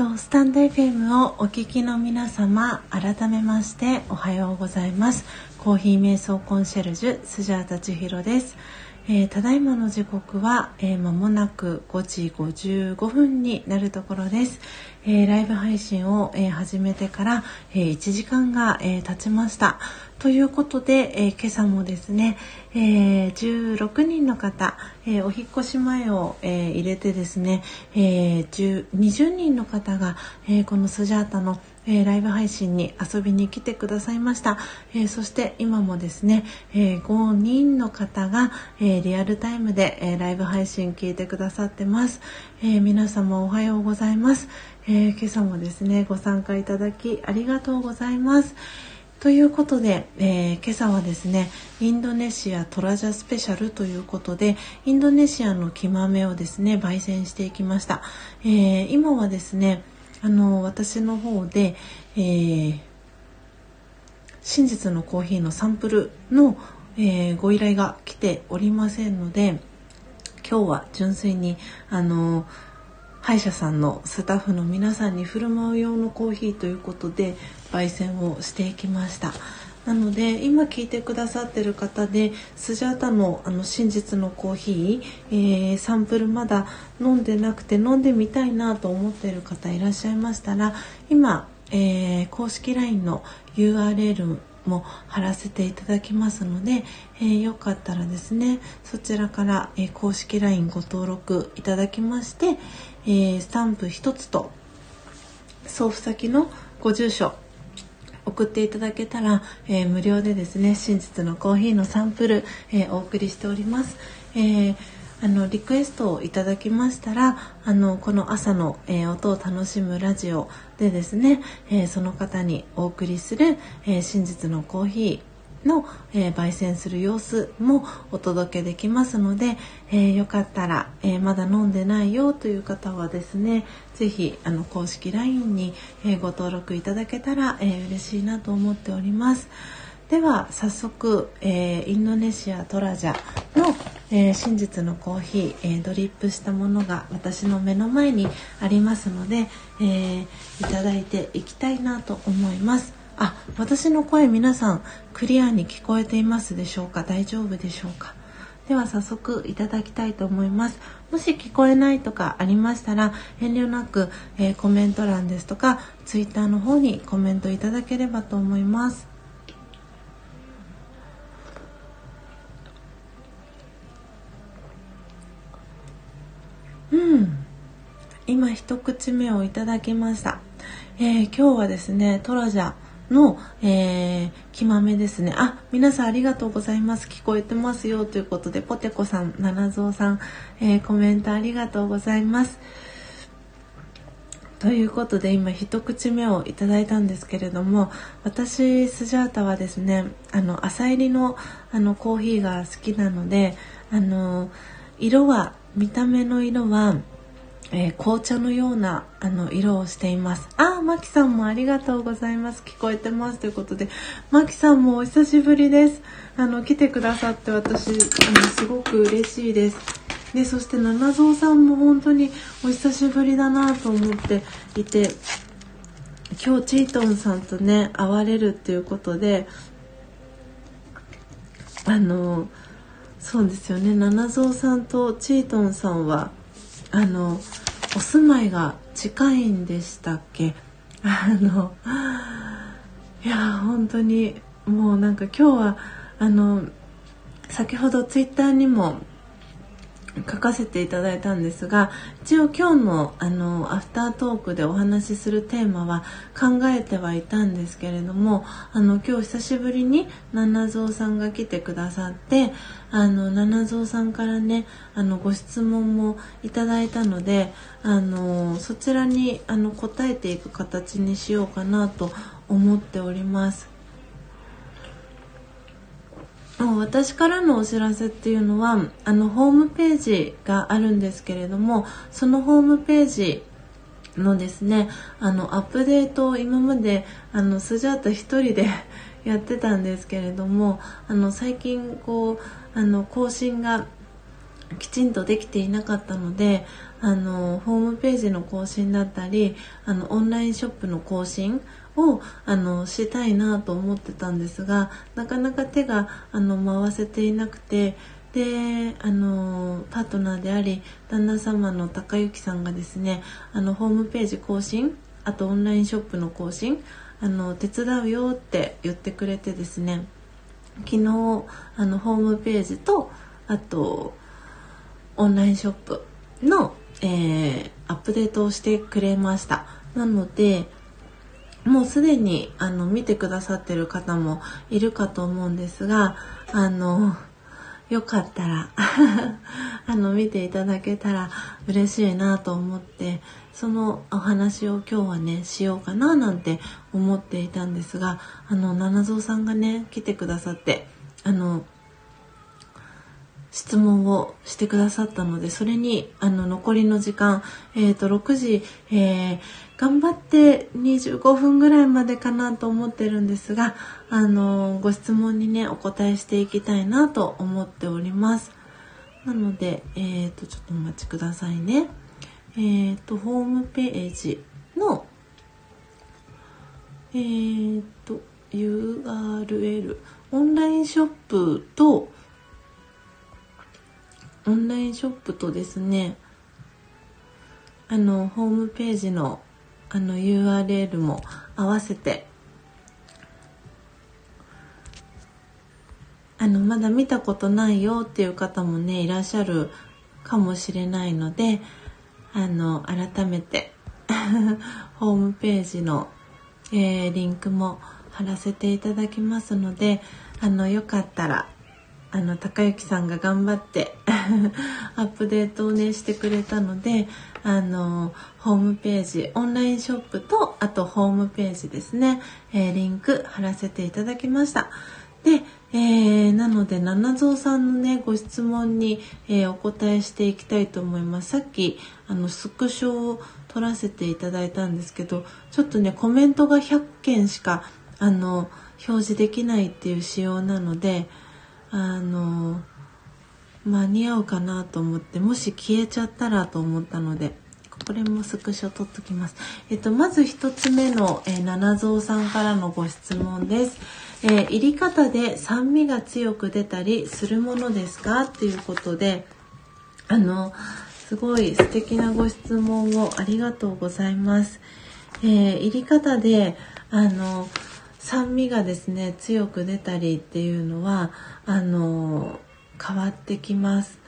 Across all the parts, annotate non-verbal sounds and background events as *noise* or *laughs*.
とスタンド FM をお聞きの皆様改めましておはようございます。コーヒー瞑想コンシェルジュスジャータ千尋です、えー、ただいまの時刻は、えー、間もなく5時55分になるところです、えー、ライブ配信を、え始めてから、え1時間が、え経ちました。ということで、えー、今朝もですね、えー、16人の方、えー、お引越し前を、え入れてですね、え20人の方が、えこのスジャータのえー、ライブ配信に遊びに来てくださいました、えー、そして今もですね、えー、5人の方が、えリアルタイムで、えライブ配信聞いてくださってます、え皆様おはようございます、え今朝もですねご参加いただきありがとうございます、ということで、えー、今朝はですねインドネシアトラジャスペシャルということでインドネシアの木豆をですね焙煎していきました、えー、今はですねあの私の方で、えー、真実のコーヒーのサンプルの、え、ご依頼が来ておりませんので今日は純粋にあの歯医者さんのスタッフの皆さんに振る舞う用のコーヒーということで焙煎をしていきました。なので今聞いてくださってる方でスジャータのあの真実のコーヒー、えー、サンプルまだ飲んでなくて飲んでみたいなと思ってる方いらっしゃいましたら今、えー、公式 LINE の URL も貼らせていただきますので、えー、よかったらですねそちらから、えー、公式 LINE ご登録いただきまして、えー、スタンプ1つと送付先のご住所送っていただけたら、えー、無料でですね真実のコーヒーのサンプル、えー、お送りしております。えーあのリクエストをいただきましたらあのこの朝の、えー、音を楽しむラジオでですね、えー、その方にお送りする、えー、真実のコーヒーの、えー、焙煎する様子もお届けできますので、えー、よかったら、えー、まだ飲んでないよという方はですね是非あの公式 LINE に、えご登録いただけたら、え嬉しいなと思っております。では早速、えインドネシアトラジャの、え真実のコーヒー、えドリップしたものが私の目の前にありますので、えいただいていきたいなと思います。あ私の声皆さんクリアに聞こえていますでしょうか？大丈夫でしょうか？では早速いただきたいと思います。もし聞こえないとかありましたら遠慮なく、えー、コメント欄ですとか twitter の方にコメントいただければと思います。うん。今一口目をいただきました、えー、今日はですねトラジャの、えー、木豆ですね。あ、皆さんありがとうございます。聞こえてますよということで、ポテコさん、七蔵さん、えー、コメントありがとうございます。ということで今一口目をいただいたんですけれども私スジャータはですねあの朝入りのあのコーヒーが好きなのであの色は見た目の色はえー、紅茶のようなあの色をしています。あ、マキさんもありがとうございます。聞こえてますということで、マキさんもお久しぶりです。あの来てくださって私あのすごく嬉しいです。で、そして七蔵さんも本当にお久しぶりだなと思っていて、今日チートンさんとね会われるっていうことで、あのそうですよね。七蔵さんとチートンさんはあのお住まいが近いんでしたっけ？あのいや本当にもうなんか今日はあの先ほどツイッターにも書かせていただいたんですが一応今日のあのアフタートークでお話しするテーマは考えてはいたんですけれどもあの今日久しぶりに七蔵さんが来てくださってあの七蔵さんからねあのご質問もいただいたのであのそちらにあの答えていく形にしようかなと思っております。私からのお知らせっていうのはあのホームページがあるんですけれどもそのホームページのですねあのアップデートを今まであのスジャータ1人で *laughs* やってたんですけれどもあの最近こうあの更新がきちんとできていなかったのであのホームページの更新だったりあのオンラインショップの更新をあのしたいなと思ってたんですがなかなか手があの回せていなくてであのパートナーであり旦那様の高幸さんがですねあのホームページ更新あとオンラインショップの更新あの手伝うよって言ってくれてですね昨日あのホームページとあとオンラインショップの、えー、アップデートをしてくれました。なのでもうすでにあの見てくださってる方もいるかと思うんですがあのよかったら *laughs* あの見ていただけたら嬉しいなと思ってそのお話を今日はねしようかななんて思っていたんですがあの七蔵さんがね来てくださってあの質問をしてくださったのでそれにあの残りの時間、えーと、6時、えー、頑張って25分ぐらいまでかなと思ってるんですがあのご質問にねお答えしていきたいなと思っております。なので、えーと、ちょっとお待ちくださいね。えっ、ー、とホームページのえっ、ー、と URL オンラインショップとオンラインショップとですねあのホームページのあの URL も合わせて。あのまだ見たことないよっていう方もねいらっしゃるかもしれないのであの改めて *laughs* ホームページの、えー、リンクも貼らせていただきますのであのよかったらあの高之さんが頑張って *laughs* アップデートをねしてくれたのであのホームページオンラインショップとあとホームページですね、えー、リンク貼らせていただきました。で、えー、なので七蔵さんのねご質問に、えー、お答えしていきたいと思います。さっきあのスクショを撮らせていただいたんですけどちょっとねコメントが100件しかあの表示できないっていう仕様なのであの間に合うかなと思ってもし消えちゃったらと思ったのでこれもスクショ取っときます。えっと、まず1つ目の、えー、七蔵さんからのご質問です。えー、入り方で酸味が強く出たりするものですか？っていうことで、あの、すごい素敵なご質問をありがとうございます。えー、入り方で、あの、酸味がですね強く出たりっていうのはあの変わってきます。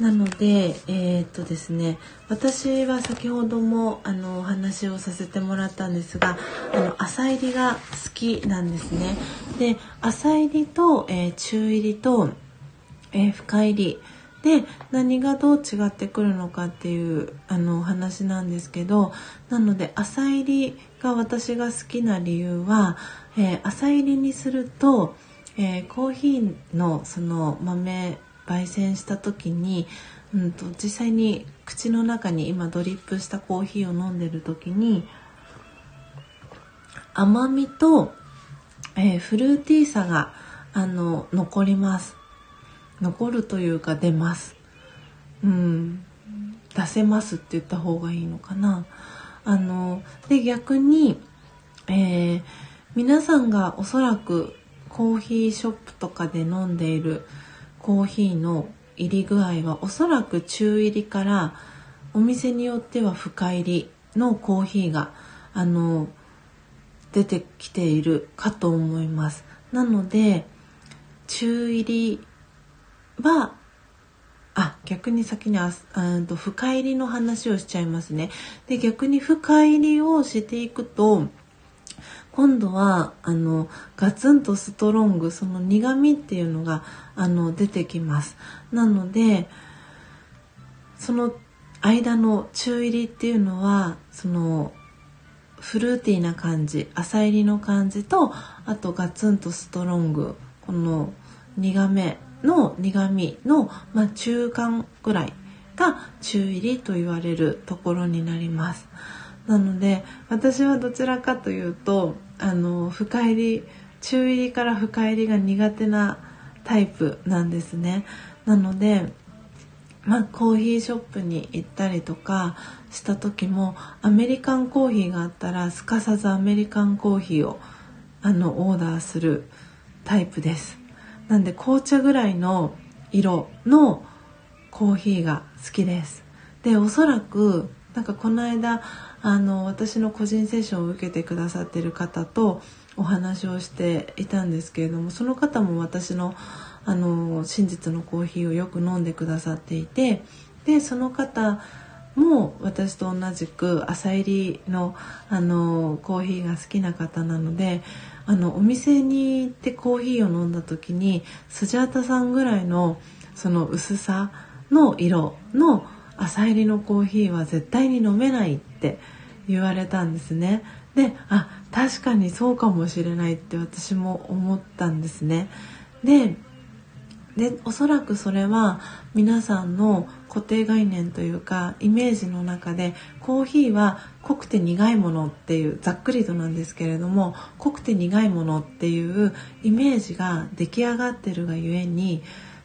なのでえー、っとですね私は先ほどもあのお話をさせてもらったんですがあの浅入りが好きなんですね。で浅入りと、えー、中入りと、えー、深入りで何がどう違ってくるのかっていうあのお話なんですけどなので浅入りが私が好きな理由は、えー、浅入りにすると、えー、コーヒーのその豆焙煎した時に、うんと、実際に口の中に今ドリップしたコーヒーを飲んでる時に甘みと、えー、フルーティーさがあの残ります。残るというか出ます。うん。出せますって言った方がいいのかな。あので逆に、えー、皆さんがおそらくコーヒーショップとかで飲んでいるコーヒーの入り具合はおそらく中入りからお店によっては深入りのコーヒーがあの出てきているかと思いますなので中入りはあ逆に先にあうんと深入りの話をしちゃいますね。で逆に深入りをしていくと今度はあのガツンとストロングその苦味っていうのがあの出てきます。なのでその間の中入りっていうのはそのフルーティーな感じ浅入りの感じとあとガツンとストロングこの苦めの苦味の、まあ、中間ぐらいが中入りと言われるところになります。なので私はどちらかというとあの深入り中入りから深入りが苦手なタイプなんですね。なのでまあ、コーヒーショップに行ったりとかした時もアメリカンコーヒーがあったらすかさずアメリカンコーヒーをあのオーダーするタイプですなんで紅茶ぐらいの色のコーヒーが好きですでおそらくなんかこの間あの私の個人セッションを受けてくださってる方とお話をしていたんですけれどもその方も私のあの真実のコーヒーをよく飲んでくださっていてでその方も私と同じく朝入りのあのコーヒーが好きな方なのであのお店に行ってコーヒーを飲んだ時にスジャータさんぐらいのその薄さの色の朝入りのコーヒーは絶対に飲めないって言われたんですね。であ確かにそうかもしれないって私も思ったんですね。ででおそらくそれは皆さんの固定概念というかイメージの中でコーヒーは濃くて苦いものっていうざっくりとなんですけれども濃くて苦いものっていうイメージが出来上がってるがゆえに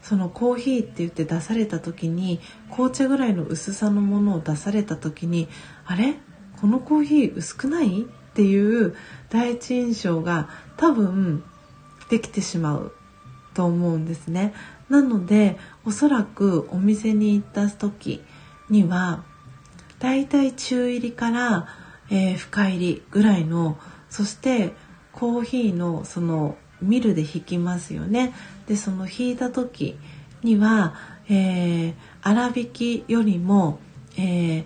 そのコーヒーって言って出された時に紅茶ぐらいの薄さのものを出された時にあれ？このコーヒー薄くない？っていう第一印象が多分できてしまうと思うんですね。なのでおそらくお店に行った時にはだいたい中入りから、えー、深入りぐらいのそしてコーヒーのそのミルで引きますよね。でその引いた時には、えー、粗挽きよりも、えー、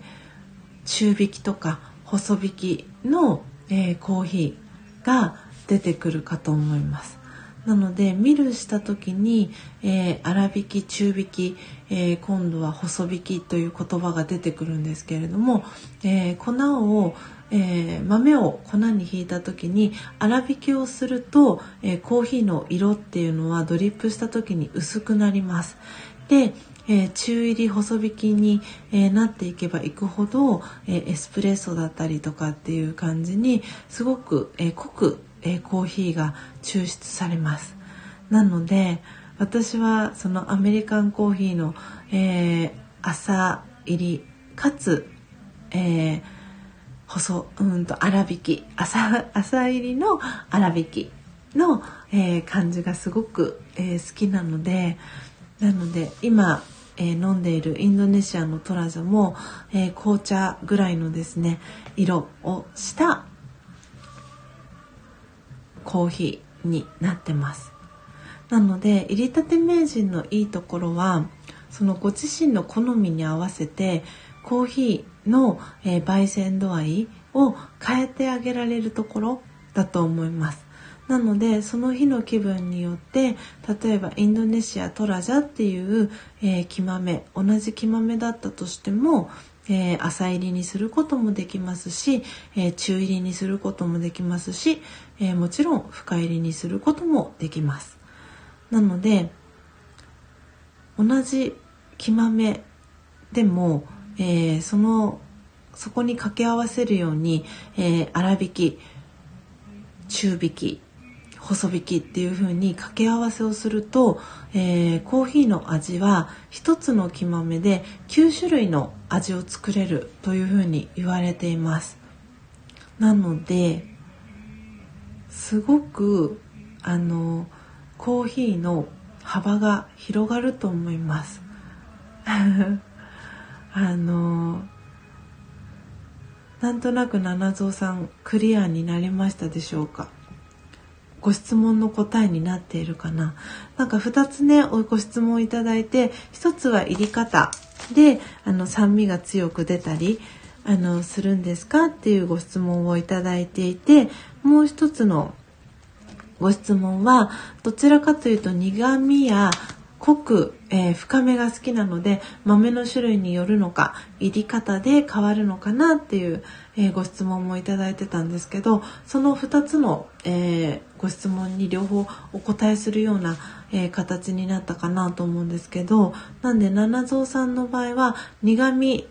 中引きとか細引きの、えー、コーヒーが出てくるかと思います。なのでミルした時に、えー、粗挽き中挽き、えー、今度は細引きという言葉が出てくるんですけれども、えー、粉を、え豆を粉にひいた時に粗挽きをすると、えコーヒーの色っていうのはドリップした時に薄くなります。でえー、中入り細引きに、えー、なっていけばいくほど、えー、エスプレッソだったりとかっていう感じにすごく、え濃くえ、コーヒーが抽出されますなので私はそのアメリカンコーヒーの、え、朝入りかつ、えー、細うんと粗挽き。朝朝入りの粗挽きの、えー、感じがすごく、えー、好きなのでなので今、えー、飲んでいるインドネシアのトラジャも、え、紅茶ぐらいのですね色をしたコーヒーになってます。なので入りたて名人のいいところはそのご自身の好みに合わせてコーヒーの、えー、焙煎度合いを変えてあげられるところだと思いますなのでその日の気分によって例えばインドネシアトラジャっていう、えー、木豆同じ木豆だったとしてもえー、朝入りにすることもできますし、えー、中入りにすることもできますし、え、もちろん深入りにすることもできます。なので同じ木豆でも、えそのそこに掛け合わせるように、え粗挽き中挽き細引きっていう風に掛け合わせをすると、えー、コーヒーの味は一つの木豆で9種類の味を作れるという風に言われています。なのですごくあのコーヒーの幅が広がると思います。あのなんとなく七蔵さんクリアになりましたでしょうか？ご質問の答えになっているかな？なんか2つねご質問いただいて1つは入り方であの酸味が強く出たりあのするんですかっていうご質問をいただいていてもう一つのご質問はどちらかというと苦味や濃く、えー、深めが好きなので豆の種類によるのか入り方で変わるのかなっていう、えー、ご質問もいただいてたんですけどその2つの、えー、ご質問に両方お答えするような、え形になったかなと思うんですけどなんで七蔵さんの場合は苦味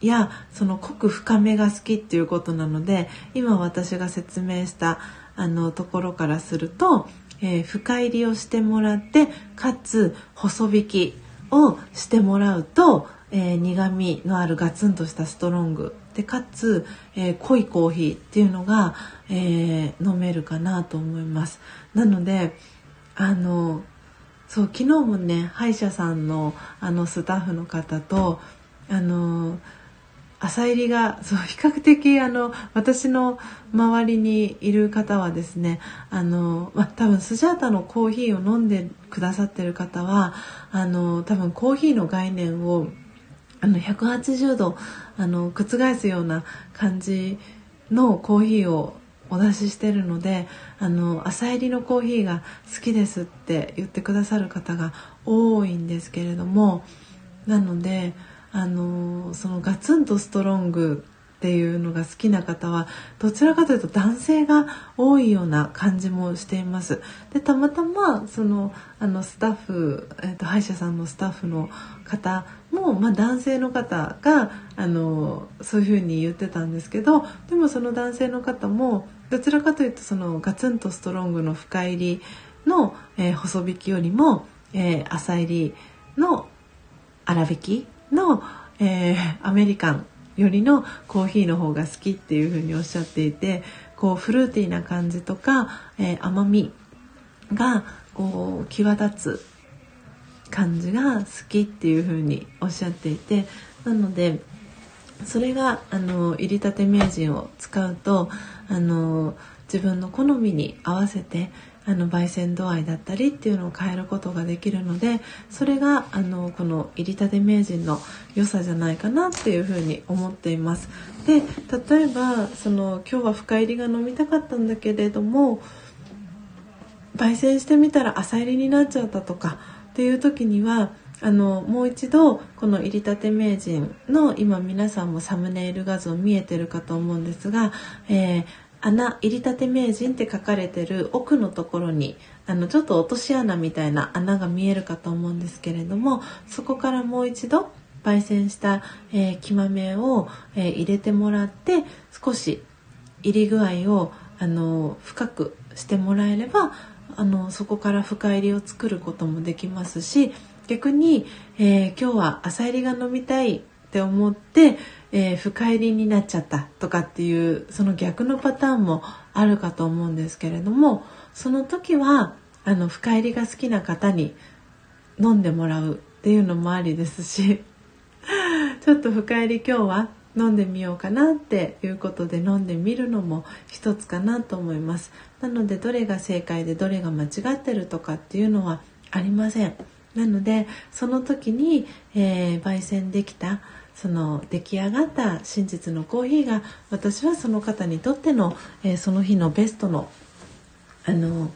やその濃く深めが好きっていうことなので今私が説明したあのところからするとえー、深入りをしてもらってかつ細引きをしてもらうと、えー、苦みのあるガツンとしたストロング。でかつ、えー、濃いコーヒーっていうのが、えー、飲めるかなと思います。なのであのそう昨日もね歯医者さんのあのスタッフの方とあの朝入りがそう比較的あの私の周りにいる方はですねあの、まあ多分スジャータのコーヒーを飲んでくださってる方はあの多分コーヒーの概念をあの180度あの覆すような感じのコーヒーをお出ししてるのであの朝入りのコーヒーが好きですって言ってくださる方が多いんですけれどもなのであのそのガツンとストロングっていうのが好きな方はどちらかというと男性が多いような感じもしています。でたまたまそのあのスタッフ、えーと、歯医者さんのスタッフの方も、まあ、男性の方があのそういうふうに言ってたんですけどでもその男性の方もどちらかというとそのガツンとストロングの深入りの、えー、細引きよりも、えー、浅入りの粗挽きの、えー、アメリカンよりのコーヒーの方が好きっていうふうにおっしゃっていてこうフルーティーな感じとか、えー、甘みがこう際立つ感じが好きっていうふうにおっしゃっていてなのでそれがあの入りたて名人を使うとあの自分の好みに合わせてあの焙煎度合いだったりっていうのを変えることができるのでそれがあのこの入りたて名人の良さじゃないかなっていうふうに思っています。で例えばその今日は深入りが飲みたかったんだけれども焙煎してみたら浅入りになっちゃったとかっていう時にはあのもう一度この入りたて名人の今皆さんもサムネイル画像見えてるかと思うんですが、えー、穴入りたて名人って書かれてる奥のところにあのちょっと落とし穴みたいな穴が見えるかと思うんですけれどもそこからもう一度焙煎した、えー、木豆を、えー、入れてもらって少し入り具合をあの深くしてもらえればあのそこから深入りを作ることもできますし逆に、えー、今日は浅入りが飲みたいって思って、えー、深入りになっちゃったとかっていうその逆のパターンもあるかと思うんですけれどもその時はあの深入りが好きな方に飲んでもらうっていうのもありですし *laughs* ちょっと深入り今日は飲んでみようかなっていうことで飲んでみるのも一つかなと思います。なのでどれが正解でどれが間違ってるとかっていうのはありません。なのでその時に、えー、焙煎できたその出来上がった真実のコーヒーが私はその方にとっての、えー、その日のベストのあの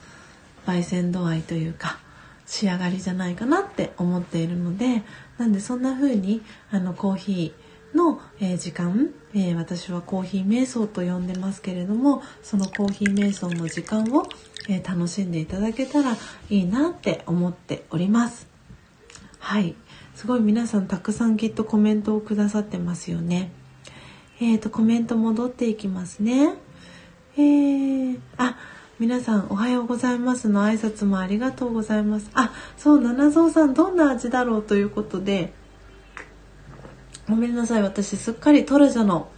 焙煎度合いというか仕上がりじゃないかなって思っているのでなんでそんな風にあのコーヒーの、えー、時間、えー、私はコーヒー瞑想と呼んでますけれどもそのコーヒー瞑想の時間を、え楽しんでいただけたらいいなって思っております。はいすごい皆さんたくさんきっとコメントをくださってますよね。えーと、コメント戻っていきますね。えー、あ、皆さんおはようございますの挨拶もありがとうございます。あ、そう、七蔵さんどんな味だろうということで、ごめんなさい、私すっかりトラジャの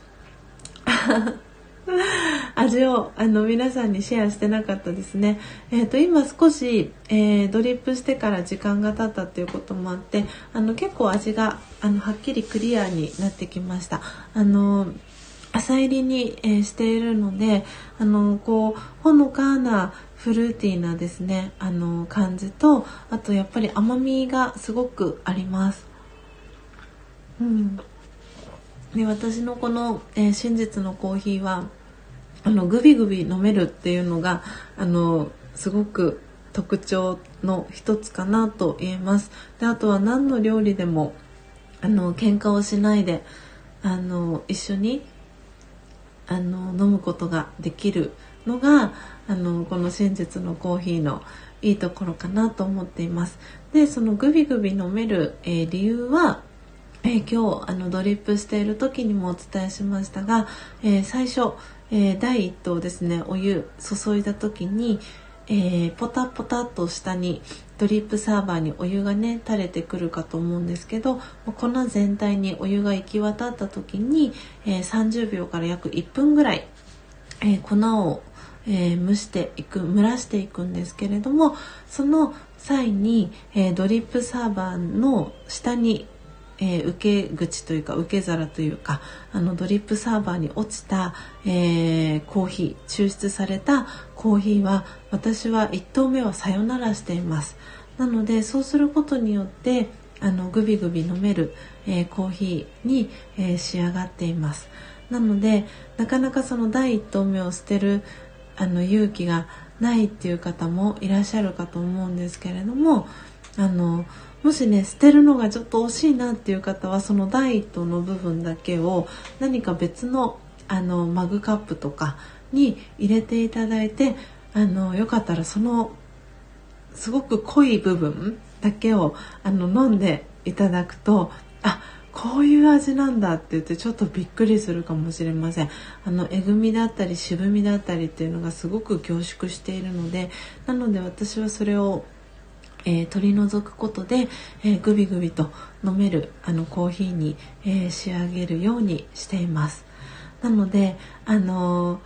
味をあの皆さんにシェアしてなかったですね。えーと、今少し、えー、ドリップしてから時間が経ったっていうこともあってあの結構味があのはっきりクリアになってきました。あの浅入りに、えー、しているのであのこうほのかなフルーティーなですねあの感じとあとやっぱり甘みがすごくあります。うんで私のこの、えー、真実のコーヒーはあのグビグビ飲めるっていうのがあのすごく特徴の一つかなと言えます。であとは何の料理でもあの喧嘩をしないであの一緒にあの飲むことができるのがあのこの真実のコーヒーのいいところかなと思っています。でそのグビグビ飲める、えー、理由はえー、今日あのドリップしている時にもお伝えしましたが、えー、最初、えー、第1投ですねお湯注いだ時に、えポタポタと下にドリップサーバーにお湯がね垂れてくるかと思うんですけど粉全体にお湯が行き渡った時に、えー、30秒から約1分ぐらい、えー、粉を、えー、蒸していく蒸らしていくんですけれどもその際に、えドリップサーバーの下にえー、受け口というか受け皿というかあのドリップサーバーに落ちた、えー、コーヒー抽出されたコーヒーは私は1投目はさよならしています。なのでそうすることによってあのグビグビ飲める、えー、コーヒーに、え仕上がっています。なのでなかなかその第1投目を捨てるあの勇気がないっていう方もいらっしゃるかと思うんですけれどもあのもしね捨てるのがちょっと惜しいなっていう方はそのダイエットの部分だけを何か別のあのマグカップとかに入れていただいてあのよかったらそのすごく濃い部分だけをあの飲んでいただくとあこういう味なんだって言ってちょっとびっくりするかもしれません。あのえぐみだったり渋みだったりっていうのがすごく凝縮しているのでなので私はそれをえー、取り除くことで、えー、グビグビと飲めるあのコーヒーに、えー、仕上げるようにしています。なのであの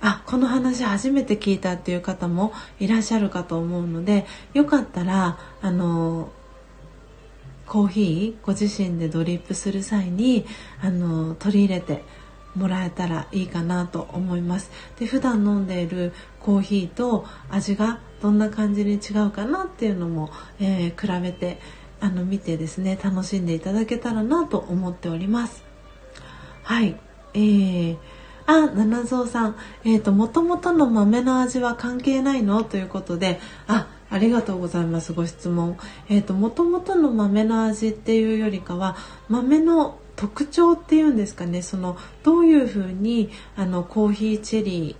あこの話初めて聞いたっていう方もいらっしゃるかと思うのでよかったらあのコーヒーご自身でドリップする際にあの取り入れてもらえたらいいかなと思います。で普段飲んでいるコーヒーと味がどんな感じに違うかなっていうのも、えー、比べてあの見てですね楽しんでいただけたらなと思っております。はい。えーあ、七蔵さん、えっ、ー、と、もともとの豆の味は関係ないの？ということで、あ、ありがとうございます、ご質問。えっ、ー、と、もともとの豆の味っていうよりかは、豆の特徴っていうんですかね。そのどういうふうにあのコーヒーチェリ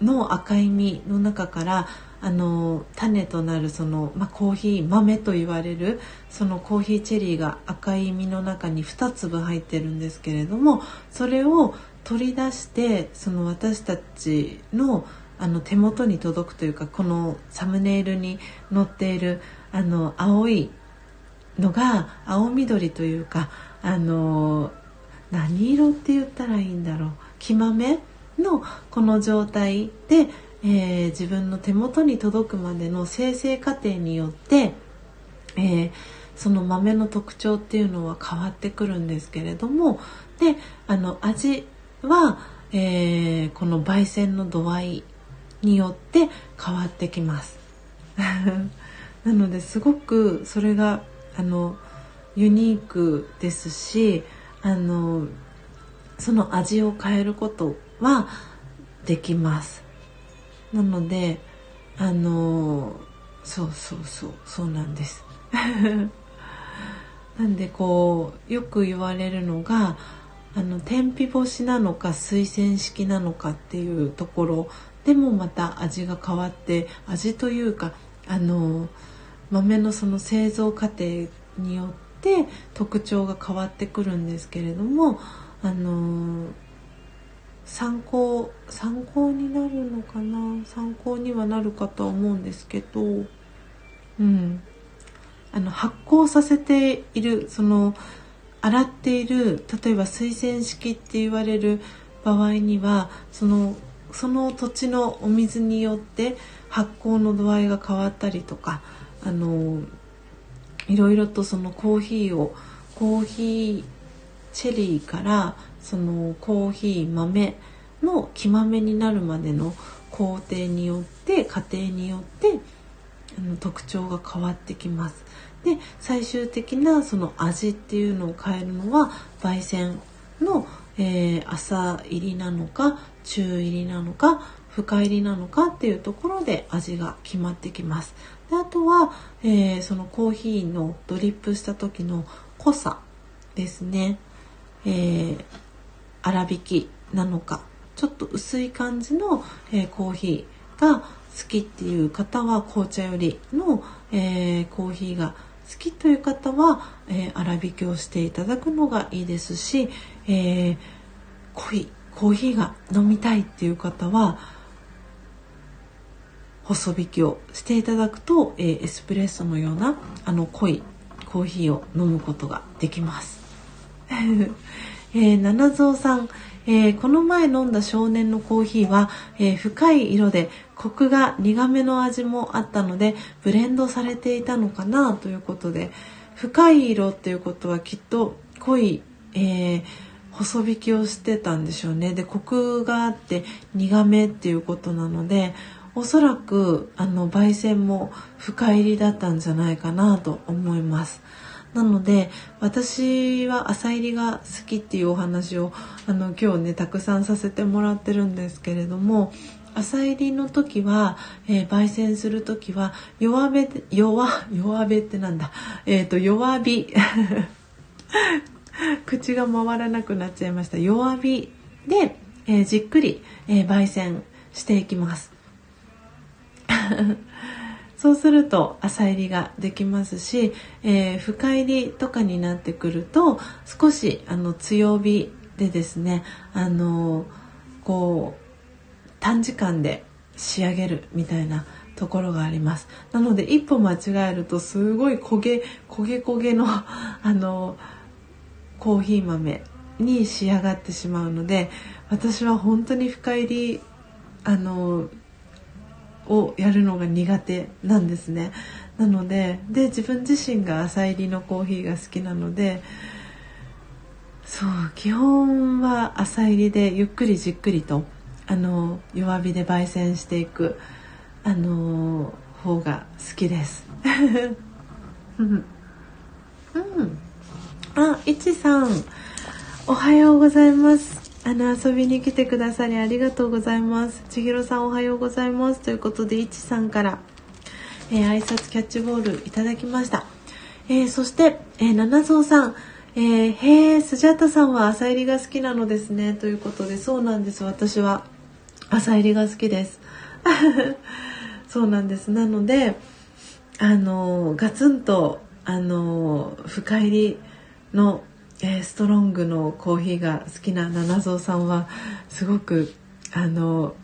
ーの赤い実の中からあの種となるその、まあ、コーヒー豆と言われるそのコーヒーチェリーが赤い実の中に2粒入ってるんですけれどもそれを取り出してその私たちのあの手元に届くというかこのサムネイルに載っているあの青いのが青緑というかあの何色って言ったらいいんだろう黄豆のこの状態で、えー、自分の手元に届くまでの生成過程によって、えー、その豆の特徴っていうのは変わってくるんですけれどもであの味は、えー、この焙煎の度合いによって変わってきます。*laughs* なのですごくそれがあのユニークですしあのその味を変えることはできます。なのであのそうそうそうそうなんです。*laughs* なんでこうよく言われるのがあの天日干しなのか水洗式なのかっていうところでもまた味が変わって味というかあの豆のその製造過程によってって特徴が変わってくるんですけれどもあの参考参考になるのかな？参考にはなるかとは思うんですけどうん。あの発酵させているその洗っている例えば水洗式って言われる場合にはそのその土地のお水によって発酵の度合いが変わったりとかあのいろいろとそのコーヒーをコーヒーチェリーからそのコーヒー豆の木豆になるまでの工程によって過程によって特徴が変わってきます。で最終的なその味っていうのを変えるのは焙煎の、えー、朝入りなのか中入りなのか深入りなのかっていうところで味が決まってきます。であとは、えー、そのコーヒーのドリップした時の濃さですね、えー、粗挽きなのか。ちょっと薄い感じの、えー、コーヒーが好きっていう方は紅茶よりの、えー、コーヒーが好きという方は、えー、粗挽きをしていただくのがいいですし、えー、濃いコーヒーが飲みたいっていう方は細引きをしていただくと、えー、エスプレッソのようなあの濃いコーヒーを飲むことができます。*laughs* えー、七蔵さん、えー、この前飲んだ少年のコーヒーは、えー、深い色でコクが苦めの味もあったのでブレンドされていたのかなということで深い色っていうことはきっと濃い、えー、細引きをしてたんでしょうねでコクがあって苦めっていうことなのでおそらくあの焙煎も深入りだったんじゃないかなと思います。なので私は朝入りが好きっていうお話をあの今日ねたくさんさせてもらってるんですけれども朝入りの時は、えー、焙煎する時は弱火弱弱火ってなんだ？えっ、ー、と弱火。*laughs* 口が回らなくなっちゃいました。弱火で、えー、じっくり、え焙煎していきます。*laughs* そうすると朝入りができますし、えー、深入りとかになってくると少しあの強火でですねあのこう短時間で仕上げるみたいなところがあります。なので一歩間違えるとすごい焦げ焦げ焦げの *laughs* あのコーヒー豆に仕上がってしまうので私は本当に深入りあのをやるのが苦手なんですね。なのでで自分自身が朝入りのコーヒーが好きなのでそう基本は朝入りでゆっくりじっくりとあの弱火で焙煎していくあの方が好きです。*laughs* うん、あいちさんおはようございます。あの遊びに来てくださりありがとうございます。千尋さんおはようございます。ということでいちさんから、えー、挨拶キャッチボールいただきました、えー、そして、え、七蔵さん。えー、へえスジャタさんは朝入りが好きなのですね。ということでそうなんです。私は朝入りが好きです。*laughs* そうなんです。なのであのガツンとあの深入りのえー、ストロングのコーヒーが好きな七蔵さんはすごくあの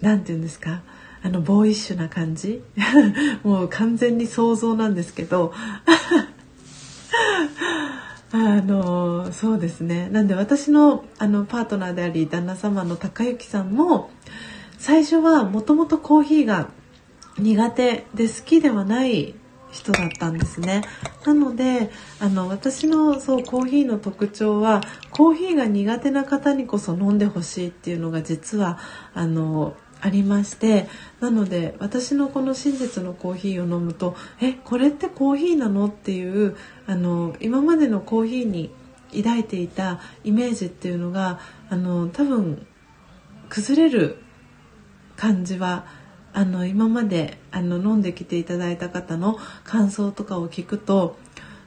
何て言うんですか？あのボーイッシュな感じ？*laughs* もう完全に想像なんですけど。*laughs* あのそうですね。なんで私のあのパートナーであり旦那様の高之さんも最初はもともとコーヒーが苦手で好きではない人だったんですね。なのであの私のそうコーヒーの特徴はコーヒーが苦手な方にこそ飲んでほしいっていうのが実はあのありましてなので私のこの真実のコーヒーを飲むとえこれってコーヒーなのっていうあの今までのコーヒーに抱いていたイメージっていうのがあの多分崩れる感じはあの今まであの飲んできていただいた方の感想とかを聞くと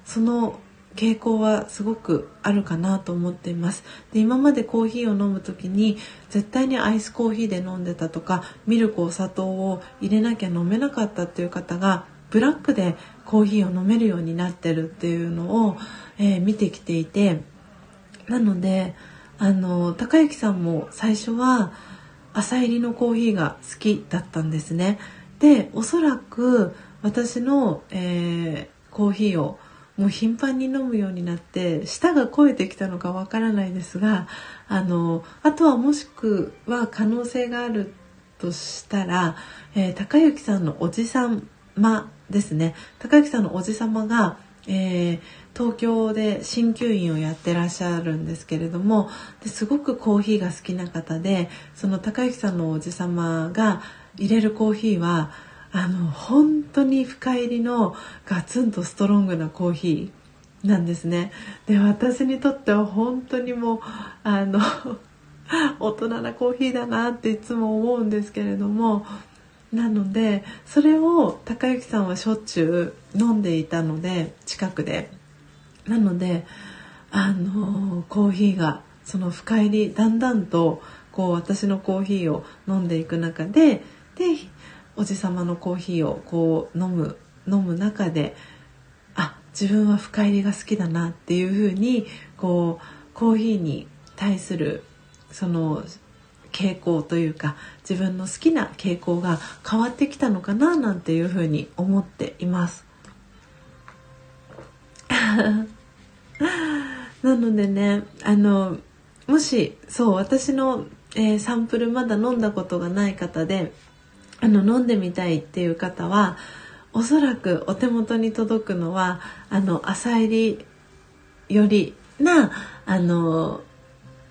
その傾向はすごくあるかなと思っています。で今までコーヒーを飲む時に絶対にアイスコーヒーで飲んでたとかミルクお砂糖を入れなきゃ飲めなかったっていう方がブラックでコーヒーを飲めるようになってるっていうのを、えー、見てきていて。なのであの高之さんも最初は朝入りのコーヒーが好きだったんですね。でおそらく私の、えー、コーヒーをもう頻繁に飲むようになって舌が肥えてきたのかわからないですがあのあとはもしくは可能性があるとしたら、えー、高之さんのおじさまですね高之さんのおじ様が、えー、東京で鍼灸院をやってらっしゃるんですけれどもですごくコーヒーが好きな方でその高之さんのおじ様が入れるコーヒーはあの本当に深入りのガツンとストロングなコーヒーなんですね。で私にとっては本当にもうあの *laughs* 大人なコーヒーだなっていつも思うんですけれどもなのでそれを高之さんはしょっちゅう飲んでいたので近くでなのであのコーヒーがその深入りだんだんとこう私のコーヒーを飲んでいく中ででおじさまのコーヒーをこう飲む飲む中であ自分は深入りが好きだなっていうふうにこうコーヒーに対するその傾向というか自分の好きな傾向が変わってきたのかななんていうふうに思っています。なのでねあのもしそう私の、えー、サンプルまだ飲んだことがない方であの飲んでみたいっていう方はおそらくお手元に届くのはあの朝入りよりなあの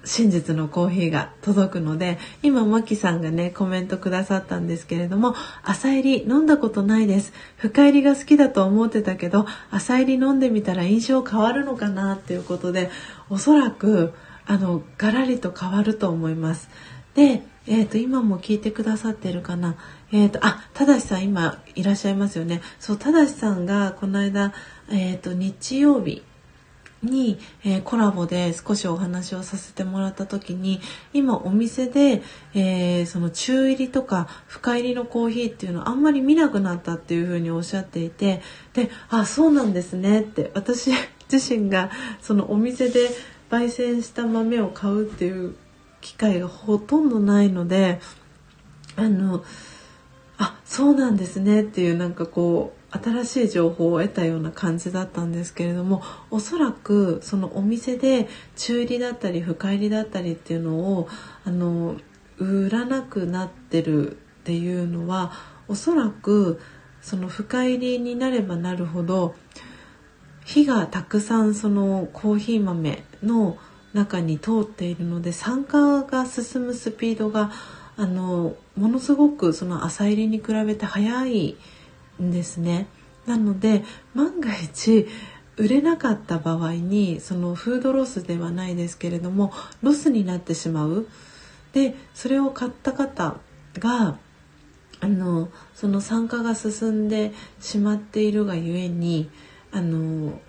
真実のコーヒーが届くので今マキさんがねコメントくださったんですけれども朝入り飲んだことないです。深入りが好きだと思ってたけど朝入り飲んでみたら印象変わるのかなっていうことでおそらくあのガラリと変わると思います。でえーと、今も聞いてくださってるかな。えっ、ー、とあただしさん今いらっしゃいますよね。そうただしさんがこの間えっ、ー、と日曜日に、えー、コラボで少しお話をさせてもらった時に今お店で、えー、その中入りとか深入りのコーヒーっていうのをあんまり見なくなったっていうふうにおっしゃっていてであそうなんですねって私 *laughs* 自身がそのお店で焙煎した豆を買うっていう機会がほとんどないのであのあそうなんですねっていうなんかこう新しい情報を得たような感じだったんですけれどもおそらくそのお店で中入りだったり深入りだったりっていうのをあの売らなくなってるっていうのはおそらくその深入りになればなるほど火がたくさんそのコーヒー豆の中に通っているので酸化が進むスピードがあのものすごくその浅入りに比べて速いんですね。なので万が一売れなかった場合にそのフードロスではないですけれどもロスになってしまう。でそれを買った方があのその酸化が進んでしまっているがゆえにあの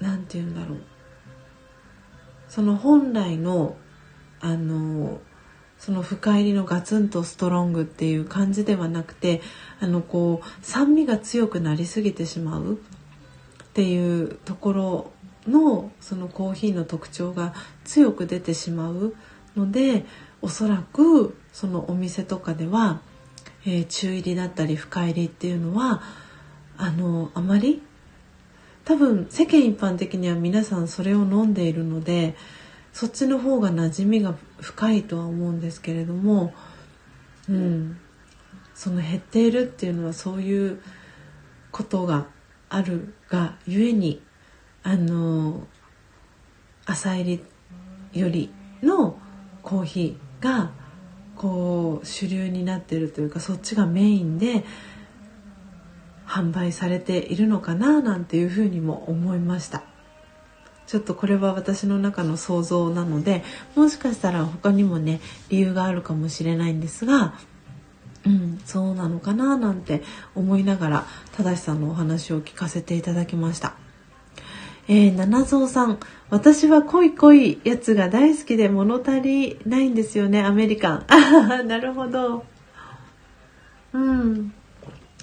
何て言うんだろうその本来のあのその深入りのガツンとストロングっていう感じではなくてあのこう酸味が強くなりすぎてしまうっていうところのそのコーヒーの特徴が強く出てしまうのでおそらくそのお店とかでは、えー、中入りだったり深入りっていうのはあのあまり多分世間一般的には皆さんそれを飲んでいるのでそっちの方が馴染みが深いとは思うんですけれども、うん、その減っているっていうのはそういうことがあるがゆえにあの朝入りよりのコーヒーがこう主流になってるというかそっちがメインで販売されているのかななんていうふうにも思いました。ちょっとこれは私の中の想像なのでもしかしたら他にもね理由があるかもしれないんですがうん、そうなのかななんて思いながら正さんのお話を聞かせていただきました。えー、七蔵さん、私は濃い濃いやつが大好きで物足りないんですよね、アメリカン。あ *laughs* なるほど。うん。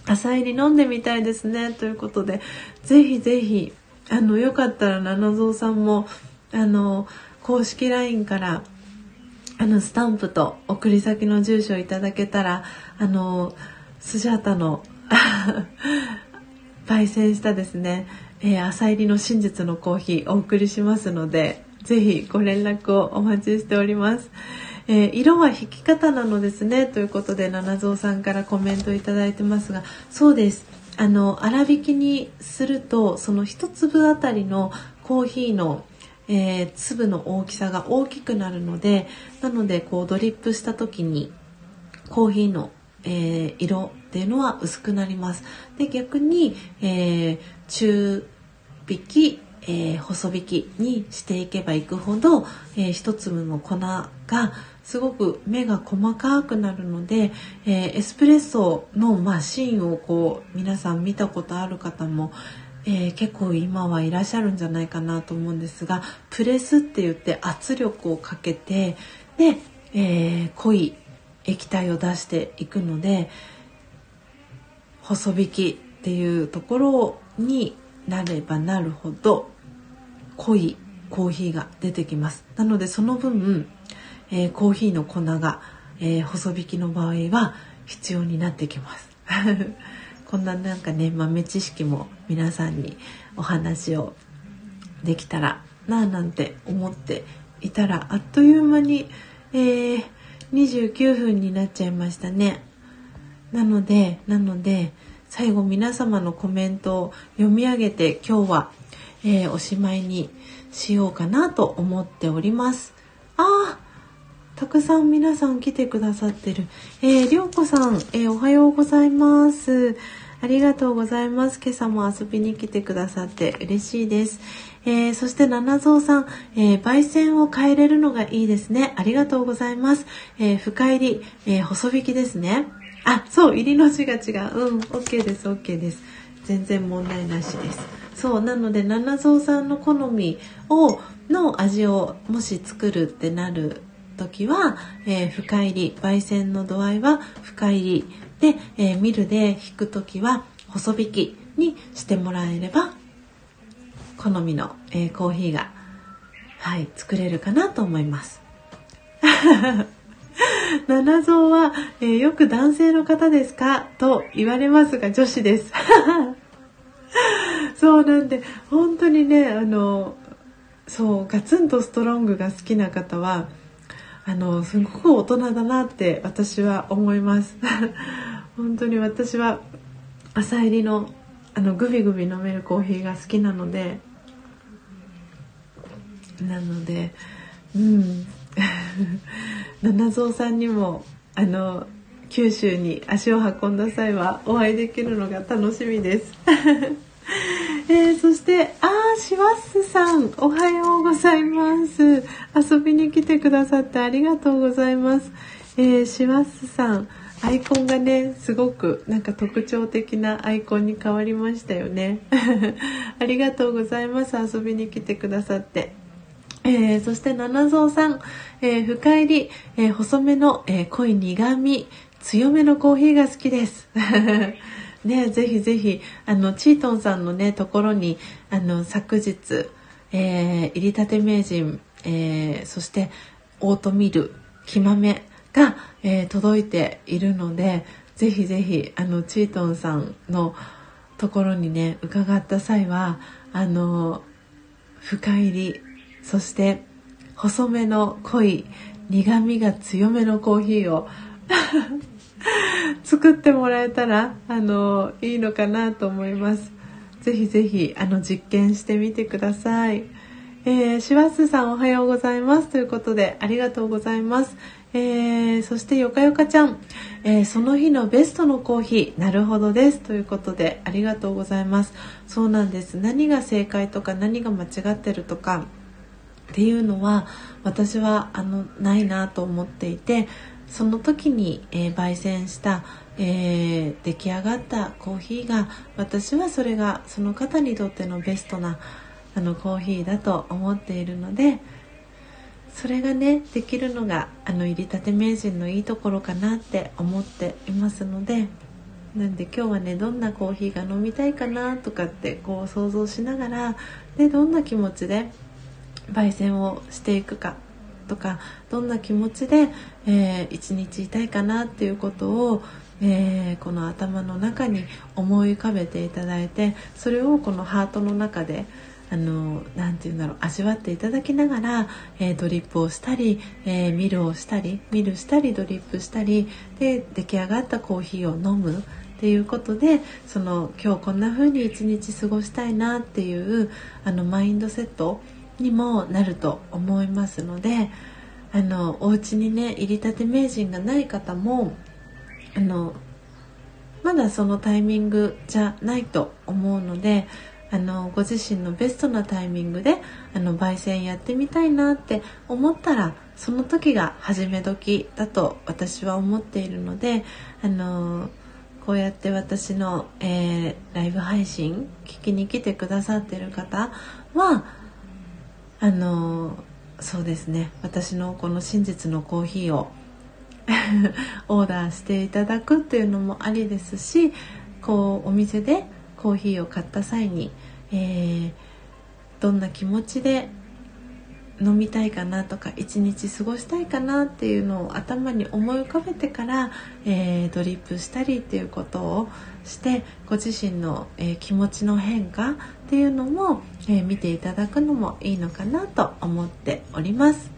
朝入り飲んでみたいですね、ということで、ぜひぜひあのよかったら七蔵さんもあの公式 LINE からあのスタンプと送り先の住所をいただけたらあのスジャータの *laughs* 焙煎したですね、えー、朝入りの真実のコーヒーお送りしますのでぜひご連絡をお待ちしております。えー、色は引き方なのですねということで七蔵さんからコメントいただいてますがそうですあの粗挽きにするとその1粒あたりのコーヒーの、えー、粒の大きさが大きくなるのでなのでこうドリップした時にコーヒーの、えー、色っていうのは薄くなります。で逆に、えー、中引きえー、細引きにしていけばいくほど、えー、一粒の粉がすごく目が細かくなるので、えー、エスプレッソのマシンをこう皆さん見たことある方も、えー、結構今はいらっしゃるんじゃないかなと思うんですがプレスって言って圧力をかけてで、えー、濃い液体を出していくので細引きっていうところになればなるほど濃いコーヒーが出てきます。なのでその分えー、コーヒーの粉が、えー、細引きの場合は必要になってきます *laughs* こんななんかね豆知識も皆さんにお話をできたらなあなんて思っていたらあっという間に、えー、29分になっちゃいましたね。なのでなので最後皆様のコメントを読み上げて今日は、えー、おしまいにしようかなと思っております。ああたくさん皆さん来てくださってる。えー、りょうこさん、えー、おはようございます。ありがとうございます。今朝も遊びに来てくださって嬉しいです。えー、そして七蔵さん、えー、焙煎を変えれるのがいいですね。ありがとうございます。えー、深入り、え細引きですね。あ、そう、入りの字が違う。うん、OK です、OK です。全然問題なしです。そう、なので、七蔵さんの好みを、の味をもし作るってなる時は、えー、深入り、焙煎の度合いは深入りで、えー、ミルで引く時は細引きにしてもらえれば好みの、えー、コーヒーが、はい、作れるかなと思います。*laughs* 七蔵は、えー、よく男性の方ですか？と言われますが女子です。*laughs* そうなんで本当にねあのそうガツンとストロングが好きな方はあのすごく大人だなって私は思います。*laughs* 本当に私は朝入りのあのグビグビ飲めるコーヒーが好きなので。なのでうん。*laughs* 七蔵さんにもあの九州に足を運んだ際はお会いできるのが楽しみです。*laughs* えー、そしてあーしわすさんおはようございます。遊びに来てくださってありがとうございます。えー、しわすさんアイコンがねすごくなんか特徴的なアイコンに変わりましたよね。*laughs* ありがとうございます遊びに来てくださって。えー、そして七蔵さん、えー、深入り、えー、細めの、え濃い苦味強めのコーヒーが好きです。*laughs* ね、ぜひぜひあのチートンさんのねところにあの昨日、えー、入りたて名人、えー、そしてオートミール木豆が、えー、届いているのでぜひぜひあのチートンさんのところにね伺った際はあの深入りそして細めの濃い苦みが強めのコーヒーを *laughs* *laughs* 作ってもらえたらあのいいのかなと思います。ぜひぜひあの実験してみてください。えー、シワスさんおはようございますということでありがとうございます。えー、そしてよかよかちゃん、えー、その日のベストのコーヒーなるほどですということでありがとうございますそうなんです何が正解とか何が間違ってるとかっていうのは私はあのないなと思っていてその時に、えー、焙煎した、えー、出来上がったコーヒーが私はそれがその方にとってのベストなあのコーヒーだと思っているのでそれがねできるのがあの入りたて名人のいいところかなって思っていますのでなんで今日はねどんなコーヒーが飲みたいかなとかってこう想像しながらでどんな気持ちで焙煎をしていくかとかどんな気持ちで、えー、一日いたいかなっていうことを、えー、この頭の中に思い浮かべていただいてそれをこのハートの中であのなて言うんだろう味わっていただきながら、えー、ドリップをしたり、えー、ミルをしたりミルしたりドリップしたりで出来上がったコーヒーを飲むっていうことでその今日こんな風に一日過ごしたいなっていうあのマインドセットにもなると思いますのであのお家にね入りたて名人がない方もあのまだそのタイミングじゃないと思うのであのご自身のベストなタイミングであの焙煎やってみたいなって思ったらその時が始め時だと私は思っているのであのこうやって私の、えー、ライブ配信聞きに来てくださってる方はあのそうですね。私のこの真実のコーヒーを *laughs* オーダーしていただくっていうのもありですしこうお店でコーヒーを買った際に、えー、どんな気持ちで飲みたいかなとか一日過ごしたいかなっていうのを頭に思い浮かべてから、えー、ドリップしたりっていうことをしてご自身の、えー、気持ちの変化っていうのも、えー、見ていただくのもいいのかなと思っております。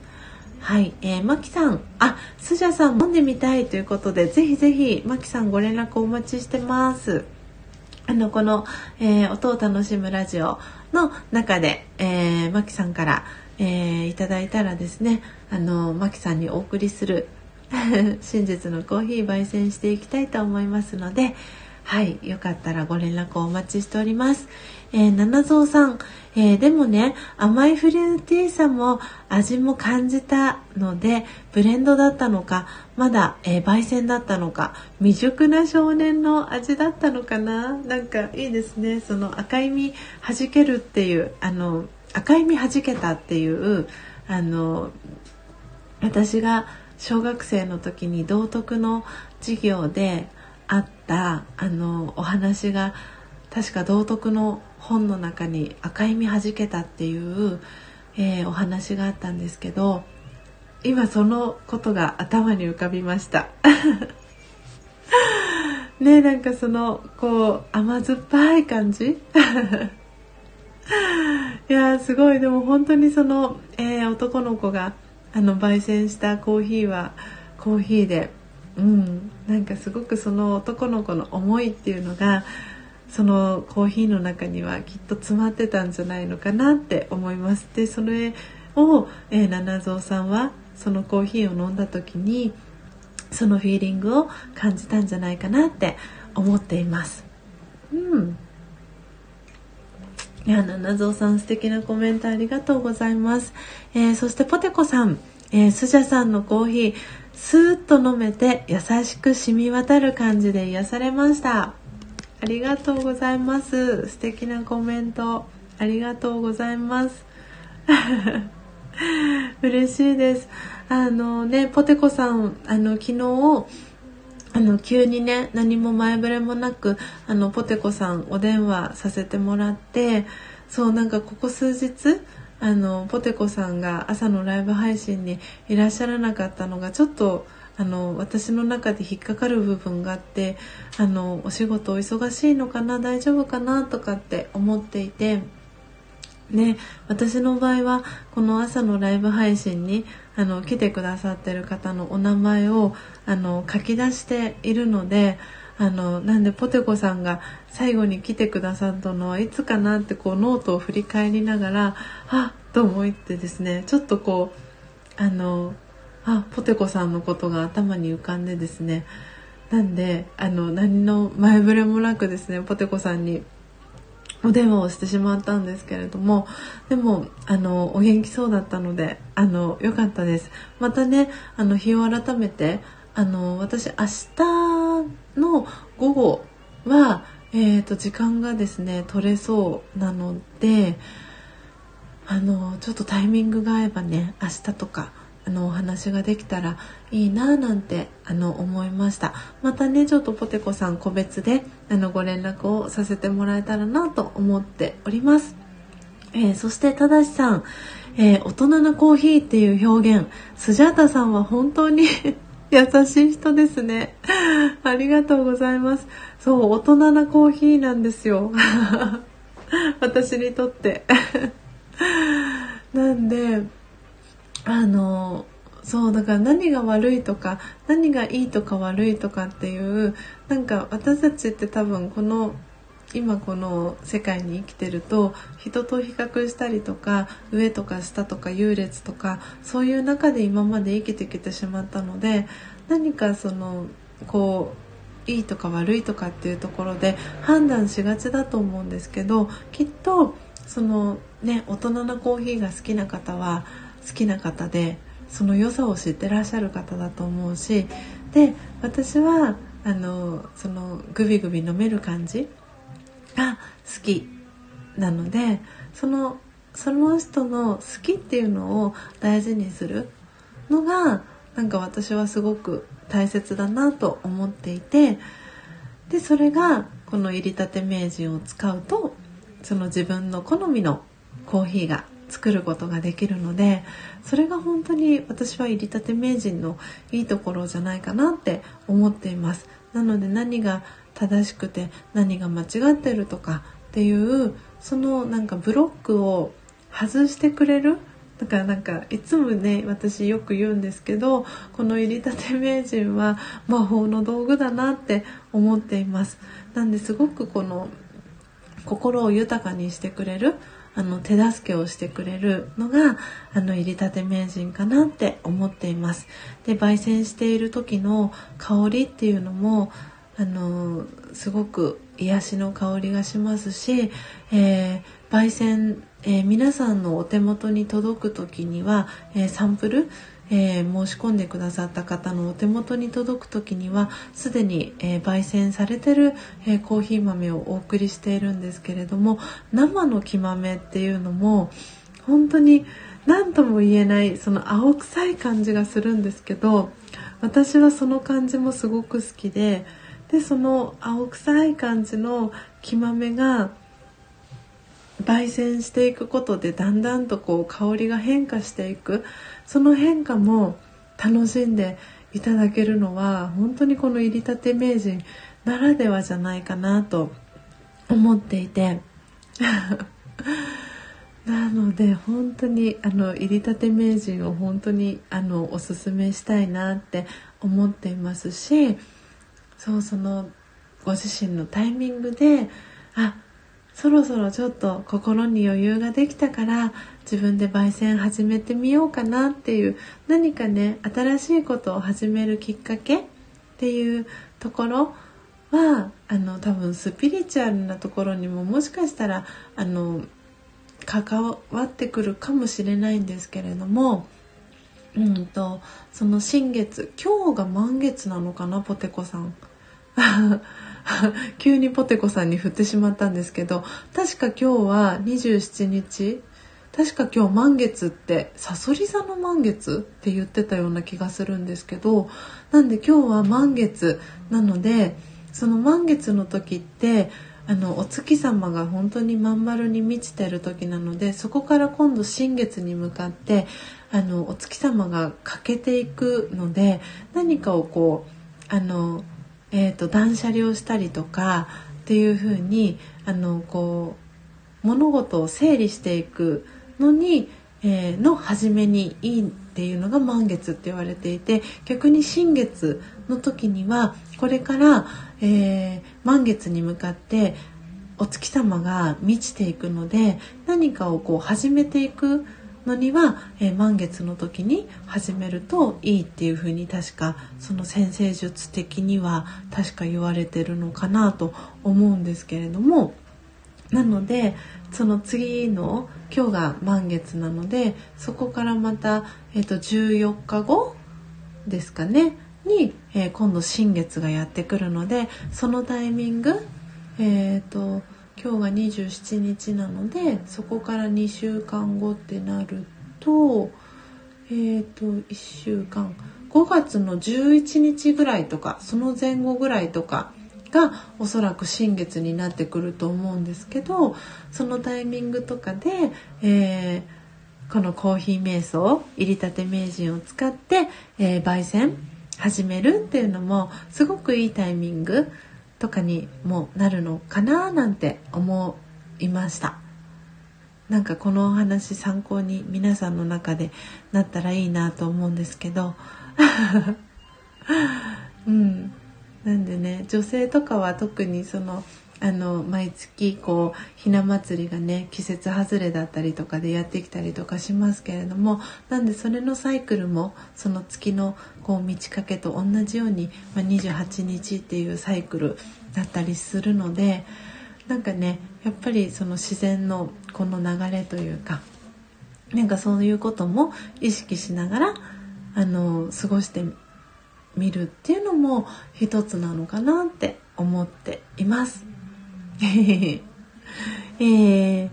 はい、えー、マキさん、あ、スジャさん飲んでみたいということで、ぜひぜひマキさんご連絡お待ちしてます。あの、この、えー、音を楽しむラジオの中で、えー、マキさんから、えー、いただいたらですねあのマキさんにお送りする *laughs* 真実のコーヒー焙煎していきたいと思いますのではいよかったらご連絡をお待ちしております、えー、七蔵さん、えー、でもね甘いフルーティーさも味も感じたのでブレンドだったのかまだ、えー、焙煎だったのか未熟な少年の味だったのかな？なんかいいですね。その赤い実弾けるっていうあの赤い実はじけたっていうあの私が小学生の時に道徳の授業であったあのお話が確か道徳の本の中に「赤い実はじけた」っていう、えー、お話があったんですけど今そのことが頭に浮かびました。*laughs* ねなんかそのこう甘酸っぱい感じ？*laughs* いやすごい。でも本当にその、えー、男の子があの焙煎したコーヒーはコーヒーでうん。なんかすごくその男の子の思いっていうのがそのコーヒーの中にはきっと詰まってたんじゃないのかなって思いますでそれを、えー、七蔵さんはそのコーヒーを飲んだ時にそのフィーリングを感じたんじゃないかなって思っていますうんいや、七蔵さん素敵なコメントありがとうございます。えー、そしてポテコさん、えー、スジャさんのコーヒー、スーッと飲めて優しく染み渡る感じで癒されました。ありがとうございます。素敵なコメント、ありがとうございます。*laughs* 嬉しいです。あのね、ポテコさん、あの、昨日、あの急にね何も前触れもなくあのポテコさんお電話させてもらってそうなんかここ数日あのポテコさんが朝のライブ配信にいらっしゃらなかったのがちょっとあの私の中で引っかかる部分があってあのお仕事お忙しいのかな大丈夫かなとかって思っていて。ね、私の場合はこの朝のライブ配信にあの来てくださってる方のお名前をあの書き出しているのであのなんでポテコさんが最後に来てくださったのはいつかなってこうノートを振り返りながらあっと思ってですねちょっとこうあのあポテコさんのことが頭に浮かんでですね。なんであの何の前触れもなくですねポテコさんにお電話をしてしまったんですけれども。でもあのお元気そうだったのであの良かったです。またねあの日を改めてあの私明日の午後は、えーと、時間がですね取れそうなのであのちょっとタイミングが合えばね明日とかあのお話ができたらいいななんてあの思いました。またねちょっとポテコさん個別であのご連絡をさせてもらえたらなと思っております、えー、そしてただしさん、えー、大人のコーヒーっていう表現スジャータさんは本当に *laughs* 優しい人ですね。ありがとうございます。そう大人なコーヒーなんですよ。*laughs* 私にとって。*laughs* なんであのそうだから何が悪いとか何がいいとか悪いとかっていうなんか私たちって多分この今この世界に生きてると人と比較したりとか上とか下とか優劣とかそういう中で今まで生きてきてしまったので何かそのこういいとか悪いとかっていうところで判断しがちだと思うんですけどきっとそのね大人なコーヒーが好きな方は好きな方でその良さを知ってらっしゃる方だと思うしで私はあのそのグビグビ飲める感じ？が好きなのでそのその人の好きっていうのを大事にするのがなんか私はすごく大切だなと思っていてでそれがこの入りたて名人を使うとその自分の好みのコーヒーが作ることができるのでそれが本当に私は入りたて名人のいいところじゃないかなって思っています。なので何が正しくて何が間違ってるとかっていうそのなんかブロックを外してくれるだからなんかいつもね私よく言うんですけどこの入りたて名人は魔法の道具だなって思っています。なんですごくこの心を豊かにしてくれるあの手助けをしてくれるのがあの入りたて名人かなって思っています。で焙煎している時の香りっていうのもあのすごく癒しの香りがしますし、えー、焙煎、えー、皆さんのお手元に届く時には、えー、サンプルえー、申し込んでくださった方のお手元に届く時にはすでに、えー、焙煎されてる、えー、コーヒー豆をお送りしているんですけれども生の木豆っていうのも本当に何とも言えないその青臭い感じがするんですけど私はその感じもすごく好きででその青臭い感じの木豆が焙煎していくことでだんだんとこう香りが変化していく。その変化も楽しんでいただけるのは本当にこの入りたて名人ならではじゃないかなと。思っていて。*laughs* なので本当にあの入りたて名人を本当にあのおすすめしたいなって思っていますしそうそのご自身のタイミングであそろそろちょっと心に余裕ができたから自分で焙煎始めてみようかなっていう何かね新しいことを始めるきっかけっていうところはあの多分スピリチュアルなところにももしかしたらあの関わってくるかもしれないんですけれども、うんとその新月今日が満月なのかなポテコさん。*laughs* 急にポテコさんに振ってしまったんですけど確か今日は27日確か今日満月ってさそり座の満月って言ってたような気がするんですけどなんで今日は満月なのでその満月の時ってあのお月様が本当にまん丸に満ちてる時なのでそこから今度新月に向かってあのお月様が欠けていくので何かをこうあのえーと、断捨離をしたりとかっていう風にあにこう物事を整理していくのに、えー、の初めにいいっていうのが満月って言われていて逆に新月の時にはこれから、えー、満月に向かってお月様が満ちていくので何かをこう始めていくのには、えー、満月の時に始めるといいっていうふうに確かその先生術的には確か言われてるのかなと思うんですけれどもなのでその次の今日が満月なのでそこからまた、えーと、14日後ですかねに、えー、今度新月がやってくるのでそのタイミングえっ、ー、と今日が27日なのでそこから2週間後ってなるとえっ、ー、と1週間5月の11日ぐらいとかその前後ぐらいとかがおそらく新月になってくると思うんですけどそのタイミングとかで、えー、このコーヒー瞑想入りたて名人を使って、えー、焙煎始めるっていうのもすごくいいタイミングとかにもなるのかななんて思いました。なんかこのお話参考に皆さんの中でなったらいいなと思うんですけど。*laughs* うん。なんでね女性とかは特にそのあの毎月こうひな祭りがね季節外れだったりとかでやってきたりとかしますけれどもなんでそれのサイクルもその月のこう満ち欠けと同じように、まあ、28日っていうサイクルだったりするのでなんかねやっぱりその自然のこの流れというかなんかそういうことも意識しながらあの過ごしてみるっていうのも一つなのかなって思っています。*laughs* えー、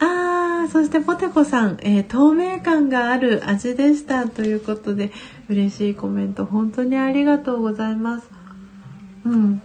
あーそしてポテコさん、えー、透明感がある味でしたということで嬉しいコメント本当にありがとうございます。うん。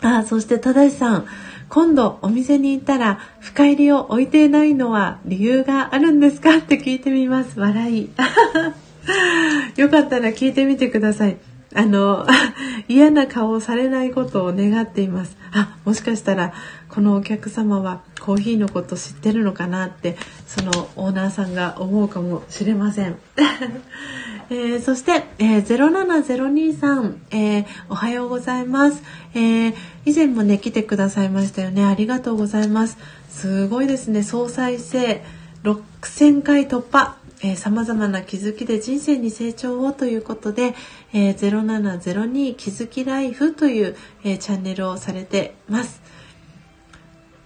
あそして正さん今度お店に行ったら深入りを置いていないのは理由があるんですか？って聞いてみます笑い *laughs* *laughs* よかったら聞いてみてください。あの *laughs* 嫌な顔をされないことを願っています。あもしかしたらこのお客様はコーヒーのこと知ってるのかなってそのオーナーさんが思うかもしれません。*laughs* えー、そして、えー、07023、えー、おはようございます、えー、以前もね来てくださいましたよね。ありがとうございます。すごいですね。総再生6000回突破。さまざまな気づきで人生に成長をということで、えー、0702気づきライフという、えー、チャンネルをされてます。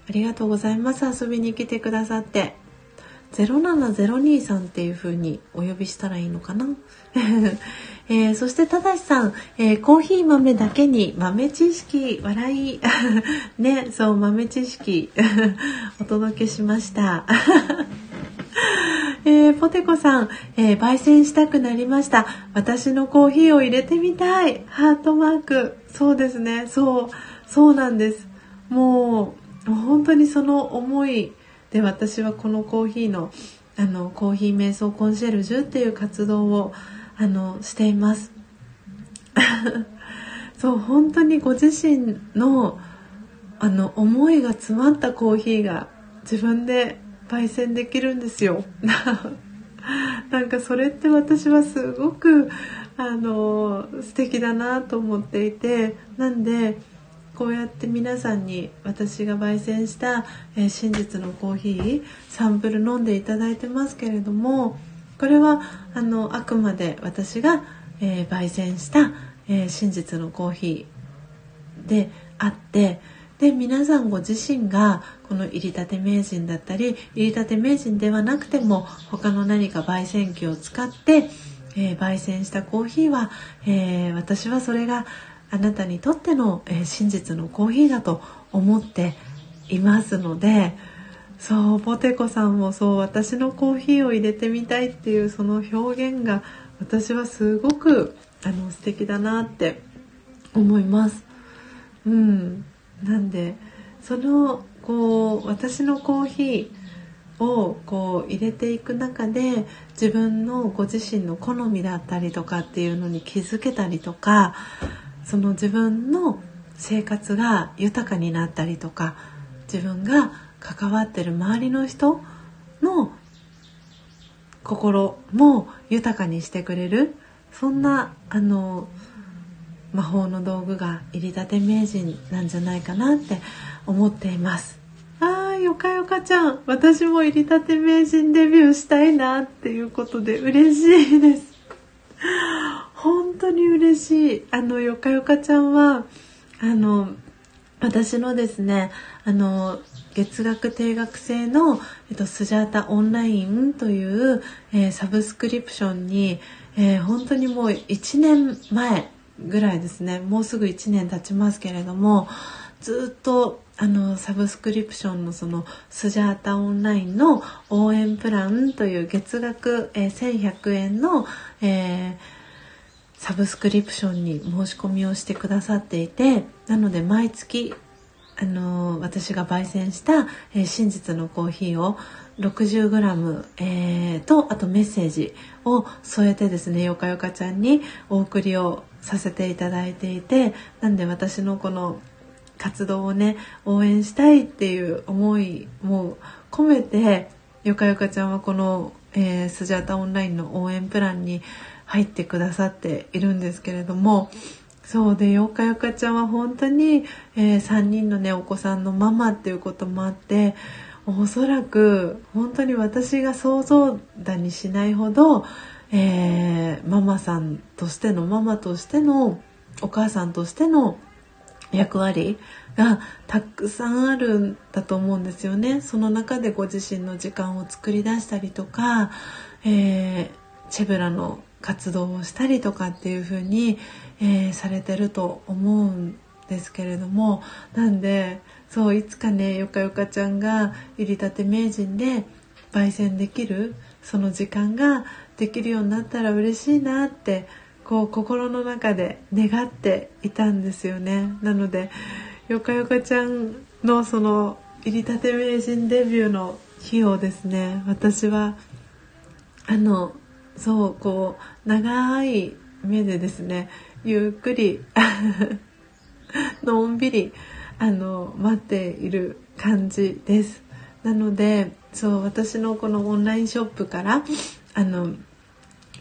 ありがとうございます。遊びに来てくださって。0702さんっていう風にお呼びしたらいいのかな、*laughs* えー、そしてただしさん、えー、コーヒー豆だけに豆知識笑い *laughs* ねそう豆知識 *laughs* お届けしました。えー、ポテコさん、えー、焙煎したくなりました。私のコーヒーを入れてみたい。ハートマーク。そうですね。そうそうなんです。もう本当にその思いで私はこのコーヒーのあのコーヒー瞑想コンシェルジュっていう活動をあのしています。*laughs* そう本当にご自身のあの思いが詰まったコーヒーが自分で焙煎できるんですよ。*laughs* なんかそれって私はすごくあの素敵だなと思っていてなんでこうやって皆さんに私が焙煎した、えー、真実のコーヒーサンプル飲んでいただいてますけれどもこれはあのあくまで私が、えー、焙煎した、えー、真実のコーヒーであってで皆さんご自身がこの入りたて名人だったり入りたて名人ではなくても他の何か焙煎機を使って、えー、焙煎したコーヒーは、えー、私はそれがあなたにとっての、えー、真実のコーヒーだと思っていますのでそうポテコさんもそう私のコーヒーを入れてみたいっていうその表現が私はすごくあの素敵だなって思います。うん、なんでそのこう私のコーヒーをこう入れていく中で自分のご自身の好みだったりとかっていうのに気づけたりとかその自分の生活が豊かになったりとか自分が関わってる周りの人の心も豊かにしてくれるそんなあの魔法の道具が入りたて名人なんじゃないかなって思っています。あーよかよかちゃん。私も入りたて名人デビューしたいなっていうことで嬉しいです。本当に嬉しい。あのよかよかちゃんはあの私のですねあの月額定額制の、えっと、スジャータオンラインという、えー、サブスクリプションに、えー、本当にもう1年前ぐらいですね。もうすぐ1年経ちますけれどもずっとあのサブスクリプションのそのスジャータオンラインの応援プランという月額、えー、1100円の、えーサブスクリプションに申し込みをしてくださっていてなので毎月あの私が焙煎した、えー、真実のコーヒーを 60g、えー、とあとメッセージを添えてですねよかよかちゃんにお送りをさせていただいていてなんで私のこの活動をね応援したいっていう思いも込めてよかよかちゃんはこの、えー、スジャータオンラインの応援プランに入ってくださっているんですけれどもそうでよかよかちゃんは本当に、えー、3人のねお子さんのママっていうこともあっておそらく本当に私が想像だにしないほど、えー、ママさんとしてのママとしてのお母さんとしての役割がたくさんあるんだと思うんですよね。その中でご自身の時間を作り出したりとか、えー、チェブラの活動をしたりとかっていう風に、えー、されてると思うんですけれどもなんでそういつかねよかよかちゃんが入りたて名人で焙煎できるその時間ができるようになったら嬉しいなってこう心の中で願っていたんですよね。なのでよかよかちゃんのその入りたて名人デビューの日をですね私はあのそうこう長い目でですねゆっくりのんびりあの待っている感じです。なのでそう私のこのオンラインショップからあの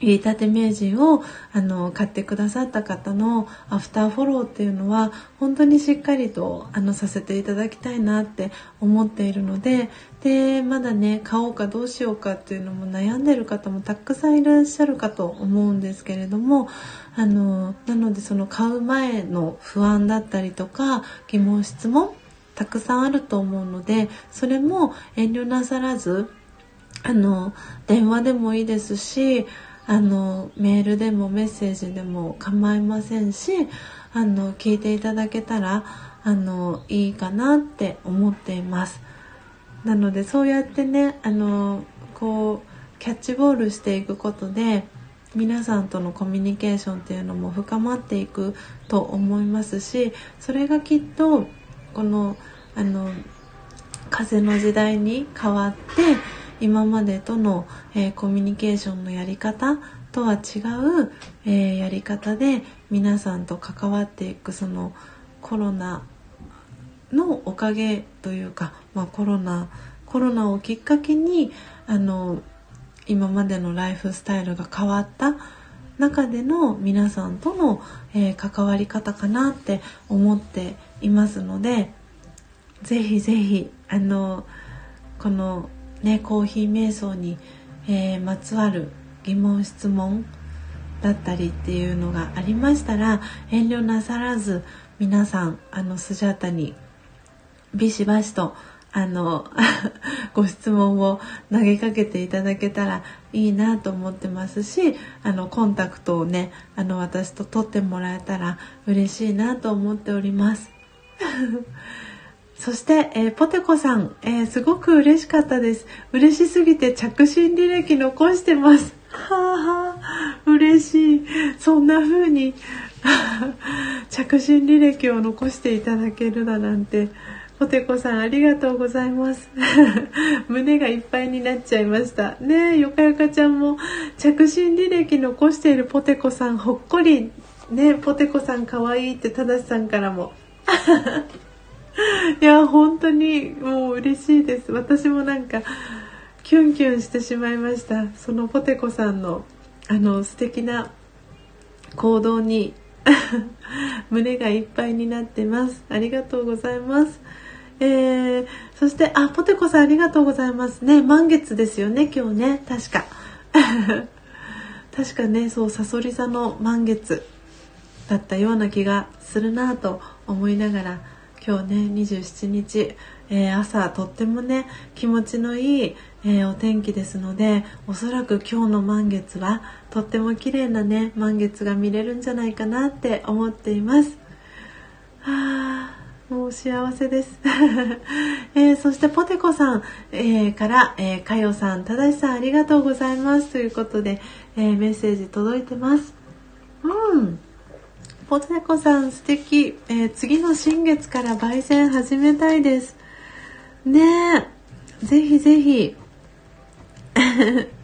入りたて名人をあの買ってくださった方のアフターフォローっていうのは本当にしっかりとあのさせていただきたいなって思っているのででまだね買おうかどうしようかっていうのも悩んでる方もたくさんいらっしゃるかと思うんですけれどもあのなのでその買う前の不安だったりとか疑問質問たくさんあると思うのでそれも遠慮なさらずあの電話でもいいですしあのメールでもメッセージでも構いませんしあの聞いていただけたらあのいいかなって思っています。なのでそうやってねあのこうキャッチボールしていくことで皆さんとのコミュニケーションっていうのも深まっていくと思いますしそれがきっとこのあの風の時代に変わって今までとの、えー、コミュニケーションのやり方とは違う、えー、やり方で皆さんと関わっていくそのコロナのおかげというか、まあ、コロナコロナをきっかけにあの今までのライフスタイルが変わった中での皆さんとの、えー、関わり方かなって思っていますのでぜひぜひあのこのね、コーヒー瞑想に、えー、まつわる疑問質問だったりっていうのがありましたら遠慮なさらず皆さんあのスジャータにビシバシとあの *laughs* ご質問を投げかけていただけたらいいなと思ってますしあのコンタクトをねあの私と取ってもらえたら嬉しいなと思っております。*laughs* そして、えー、ポテコさん、えー、すごく嬉しかったです。嬉しすぎて着信履歴残してます。はあはあ、嬉しい。そんな風に *laughs* 着信履歴を残していただけるだなんて。ポテコさんありがとうございます。*laughs* 胸がいっぱいになっちゃいました。ねえ、よかよかちゃんも着信履歴残しているポテコさんほっこり。ねポテコさんかわいいってただしさんからも。*laughs* いや本当にもう嬉しいです私もなんかキュンキュンしてしまいましたそのポテコさんのあの素敵な行動に *laughs* 胸がいっぱいになってますありがとうございますえー、そしてあポテコさんありがとうございますね。満月ですよね今日ね。確か。*laughs* 確かねそうさそり座の満月だったような気がするなと思いながら今日ね27日、えー、朝とってもね気持ちのいい、えー、お天気ですのでおそらく今日の満月はとっても綺麗なね満月が見れるんじゃないかなって思っています。はあもう幸せです、*laughs* えー、そしてポテコさん、えー、から、えー、かよさん、ただしさんありがとうございます。ということで、えメッセージ届いてます。うん。ポテコさん素敵、え、次の新月から焙煎始めたいです。ねえ。ぜひぜひ。*laughs*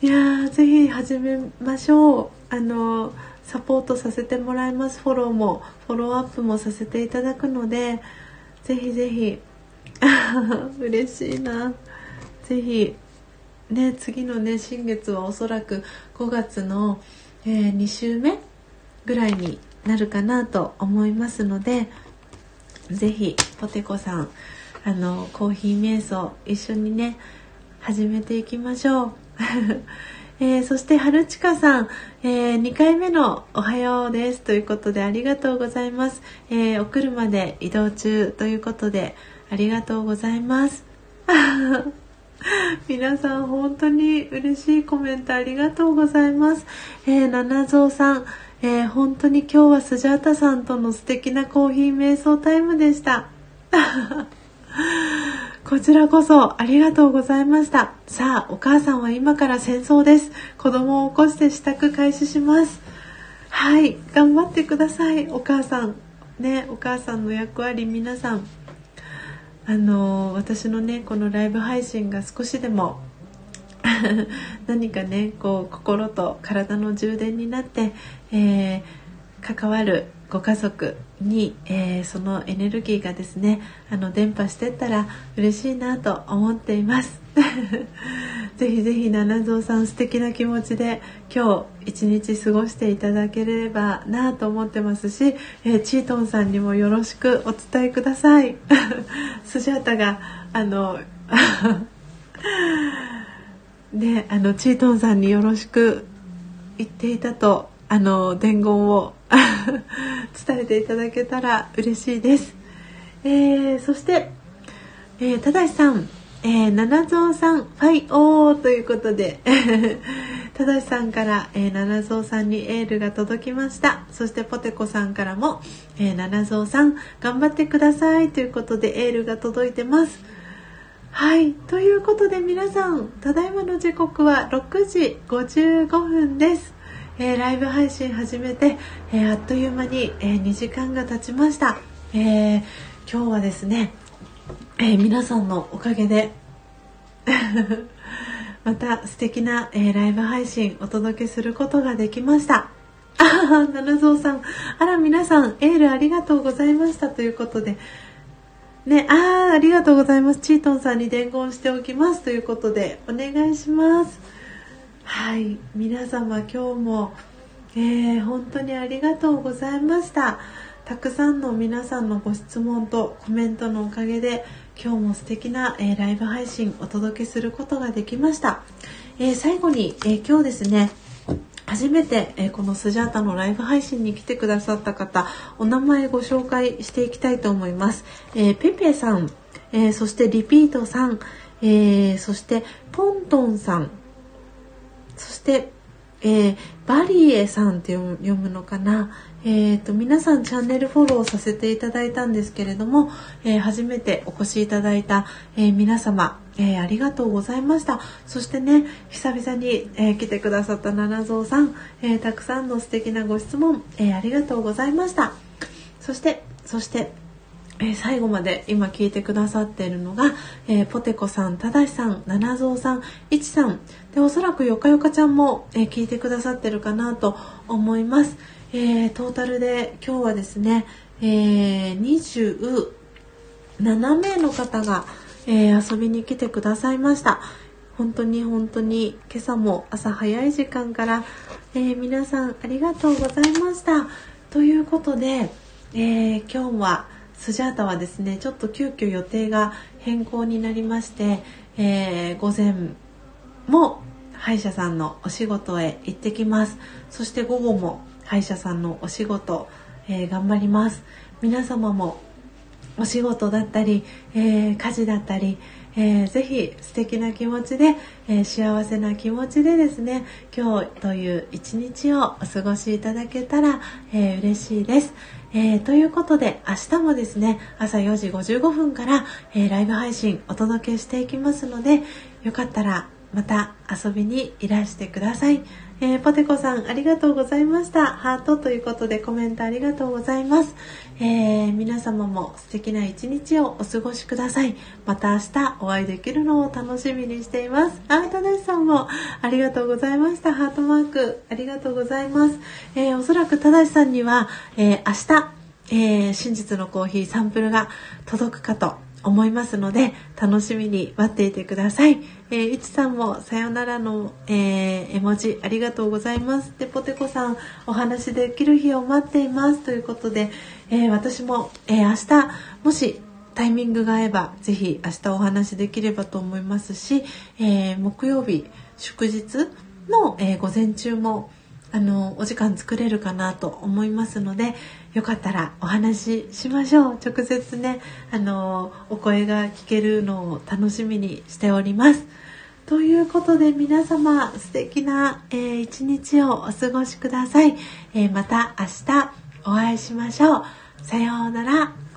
いやぜひ始めましょう。あのサポートさせてもらいますフォローもフォローアップもさせていただくのでぜひぜひ *laughs* 嬉しいなぜひね次のね新月はおそらく5月のえー、2週目ぐらいになるかなと思いますので是非ポテコさんあのコーヒー瞑想一緒にね始めていきましょう。えー、そして春近さん、えー、2回目のおはようですということでありがとうございます、えー、お車で移動中ということでありがとうございます *laughs* 皆さん本当に嬉しいコメントありがとうございます。えー、七蔵さん、えー、本当に今日はスジャータさんとの素敵なコーヒー瞑想タイムでした。こちらこそありがとうございました。さあ、お母さんは今から戦争です。子供を起こして支度開始します。はい、頑張ってください、お母さん。ねお母さんの役割皆さんあの私のねこのライブ配信が少しでも *laughs* 何かねこう心と体の充電になって、えー、関わるご家族に、えー、そのエネルギーがですねあの伝播してったら嬉しいなと思っています。*laughs* ぜひぜひ七蔵さん素敵な気持ちで今日一日過ごしていただければなと思ってますし、えー、チートンさんにもよろしくお伝えください。スジャータがあので *laughs* あのチートンさんによろしく言っていたとあの伝言を *laughs* 伝えていただけたら嬉しいです。えー、そして、えー、ただしさん、えー、七蔵さん、ファイオーということで、ただしさんから、えー、七蔵さんにエールが届きました。そしてポテコさんからも、えー、七蔵さん、頑張ってくださいということでエールが届いてます。はい、ということで皆さん、ただいまの時刻は6時55分です。えー、ライブ配信始めて、えー、あっという間に、えー、2時間が経ちました、え今日はですね、え皆さんのおかげで *laughs* また素敵な、えライブ配信お届けすることができましたあ *laughs* 七蔵さんあら皆さんエールありがとうございましたということでね、ああ、ありがとうございます。チートンさんに伝言しておきますということで、お願いします。はい皆様今日も、えー、本当にありがとうございました。たくさんの皆さんのご質問とコメントのおかげで今日も素敵な、えー、ライブ配信お届けすることができました、えー、最後に、え今日ですね初めて、えこのスジャータのライブ配信に来てくださった方お名前ご紹介していきたいと思います、えペペさん、えそしてリピートさん、えそしてポントンさん。そして、えー、バリエさんって読むのかな、えーと、皆さんチャンネルフォローさせていただいたんですけれども、えー、初めてお越しいただいた、えー、皆様、えー、ありがとうございました。そしてね久々に、え来てくださった七蔵さん、えたくさんの素敵なご質問、えありがとうございました。そしてそしてえ、最後まで今聞いてくださっているのが、えー、ポテコさん、ただしさん、七蔵さん、いちさん。でおそらくよかよかちゃんも、えー、聞いてくださってるかなと思います、えトータルで今日はですね、え27名の方が、え遊びに来てくださいました。本当に本当に今朝も朝早い時間から、え皆さんありがとうございました。ということで、え今日はスジャータはですねちょっと急遽予定が変更になりまして、えー、午前も歯医者さんのお仕事へ行ってきますそして午後も歯医者さんのお仕事、えー、頑張ります皆様もお仕事だったり、えー、家事だったり、えー、ぜひ素敵な気持ちで、えー、幸せな気持ちでですね今日という一日をお過ごしいただけたら、えー、嬉しいです。えー、ということで明日もですね朝4時55分から、えー、ライブ配信お届けしていきますのでよかったらまた遊びにいらしてください、えー、ポテコさんありがとうございました。ハートということでコメントありがとうございます、えー、皆様も素敵な一日をお過ごしください。また明日お会いできるのを楽しみにしています。あーただしさんもありがとうございました。ハートマークありがとうございます、えー、おそらくただしさんには、え明日え、真実のコーヒーサンプルが届くかと思いますので楽しみに待っていてください。えー、いちさんもさよならの、えー、絵文字ありがとうございます。で、ポテコさんお話できる日を待っていますということで、えー、私も、え明日もしタイミングが合えばぜひ明日お話できればと思いますし、え木曜日祝日の、え午前中もあのお時間作れるかなと思いますのでよかったらお話ししましょう。直接ねあのお声が聞けるのを楽しみにしております。ということで皆様素敵な、えー、一日をお過ごしください、えー、また明日お会いしましょう。さようなら。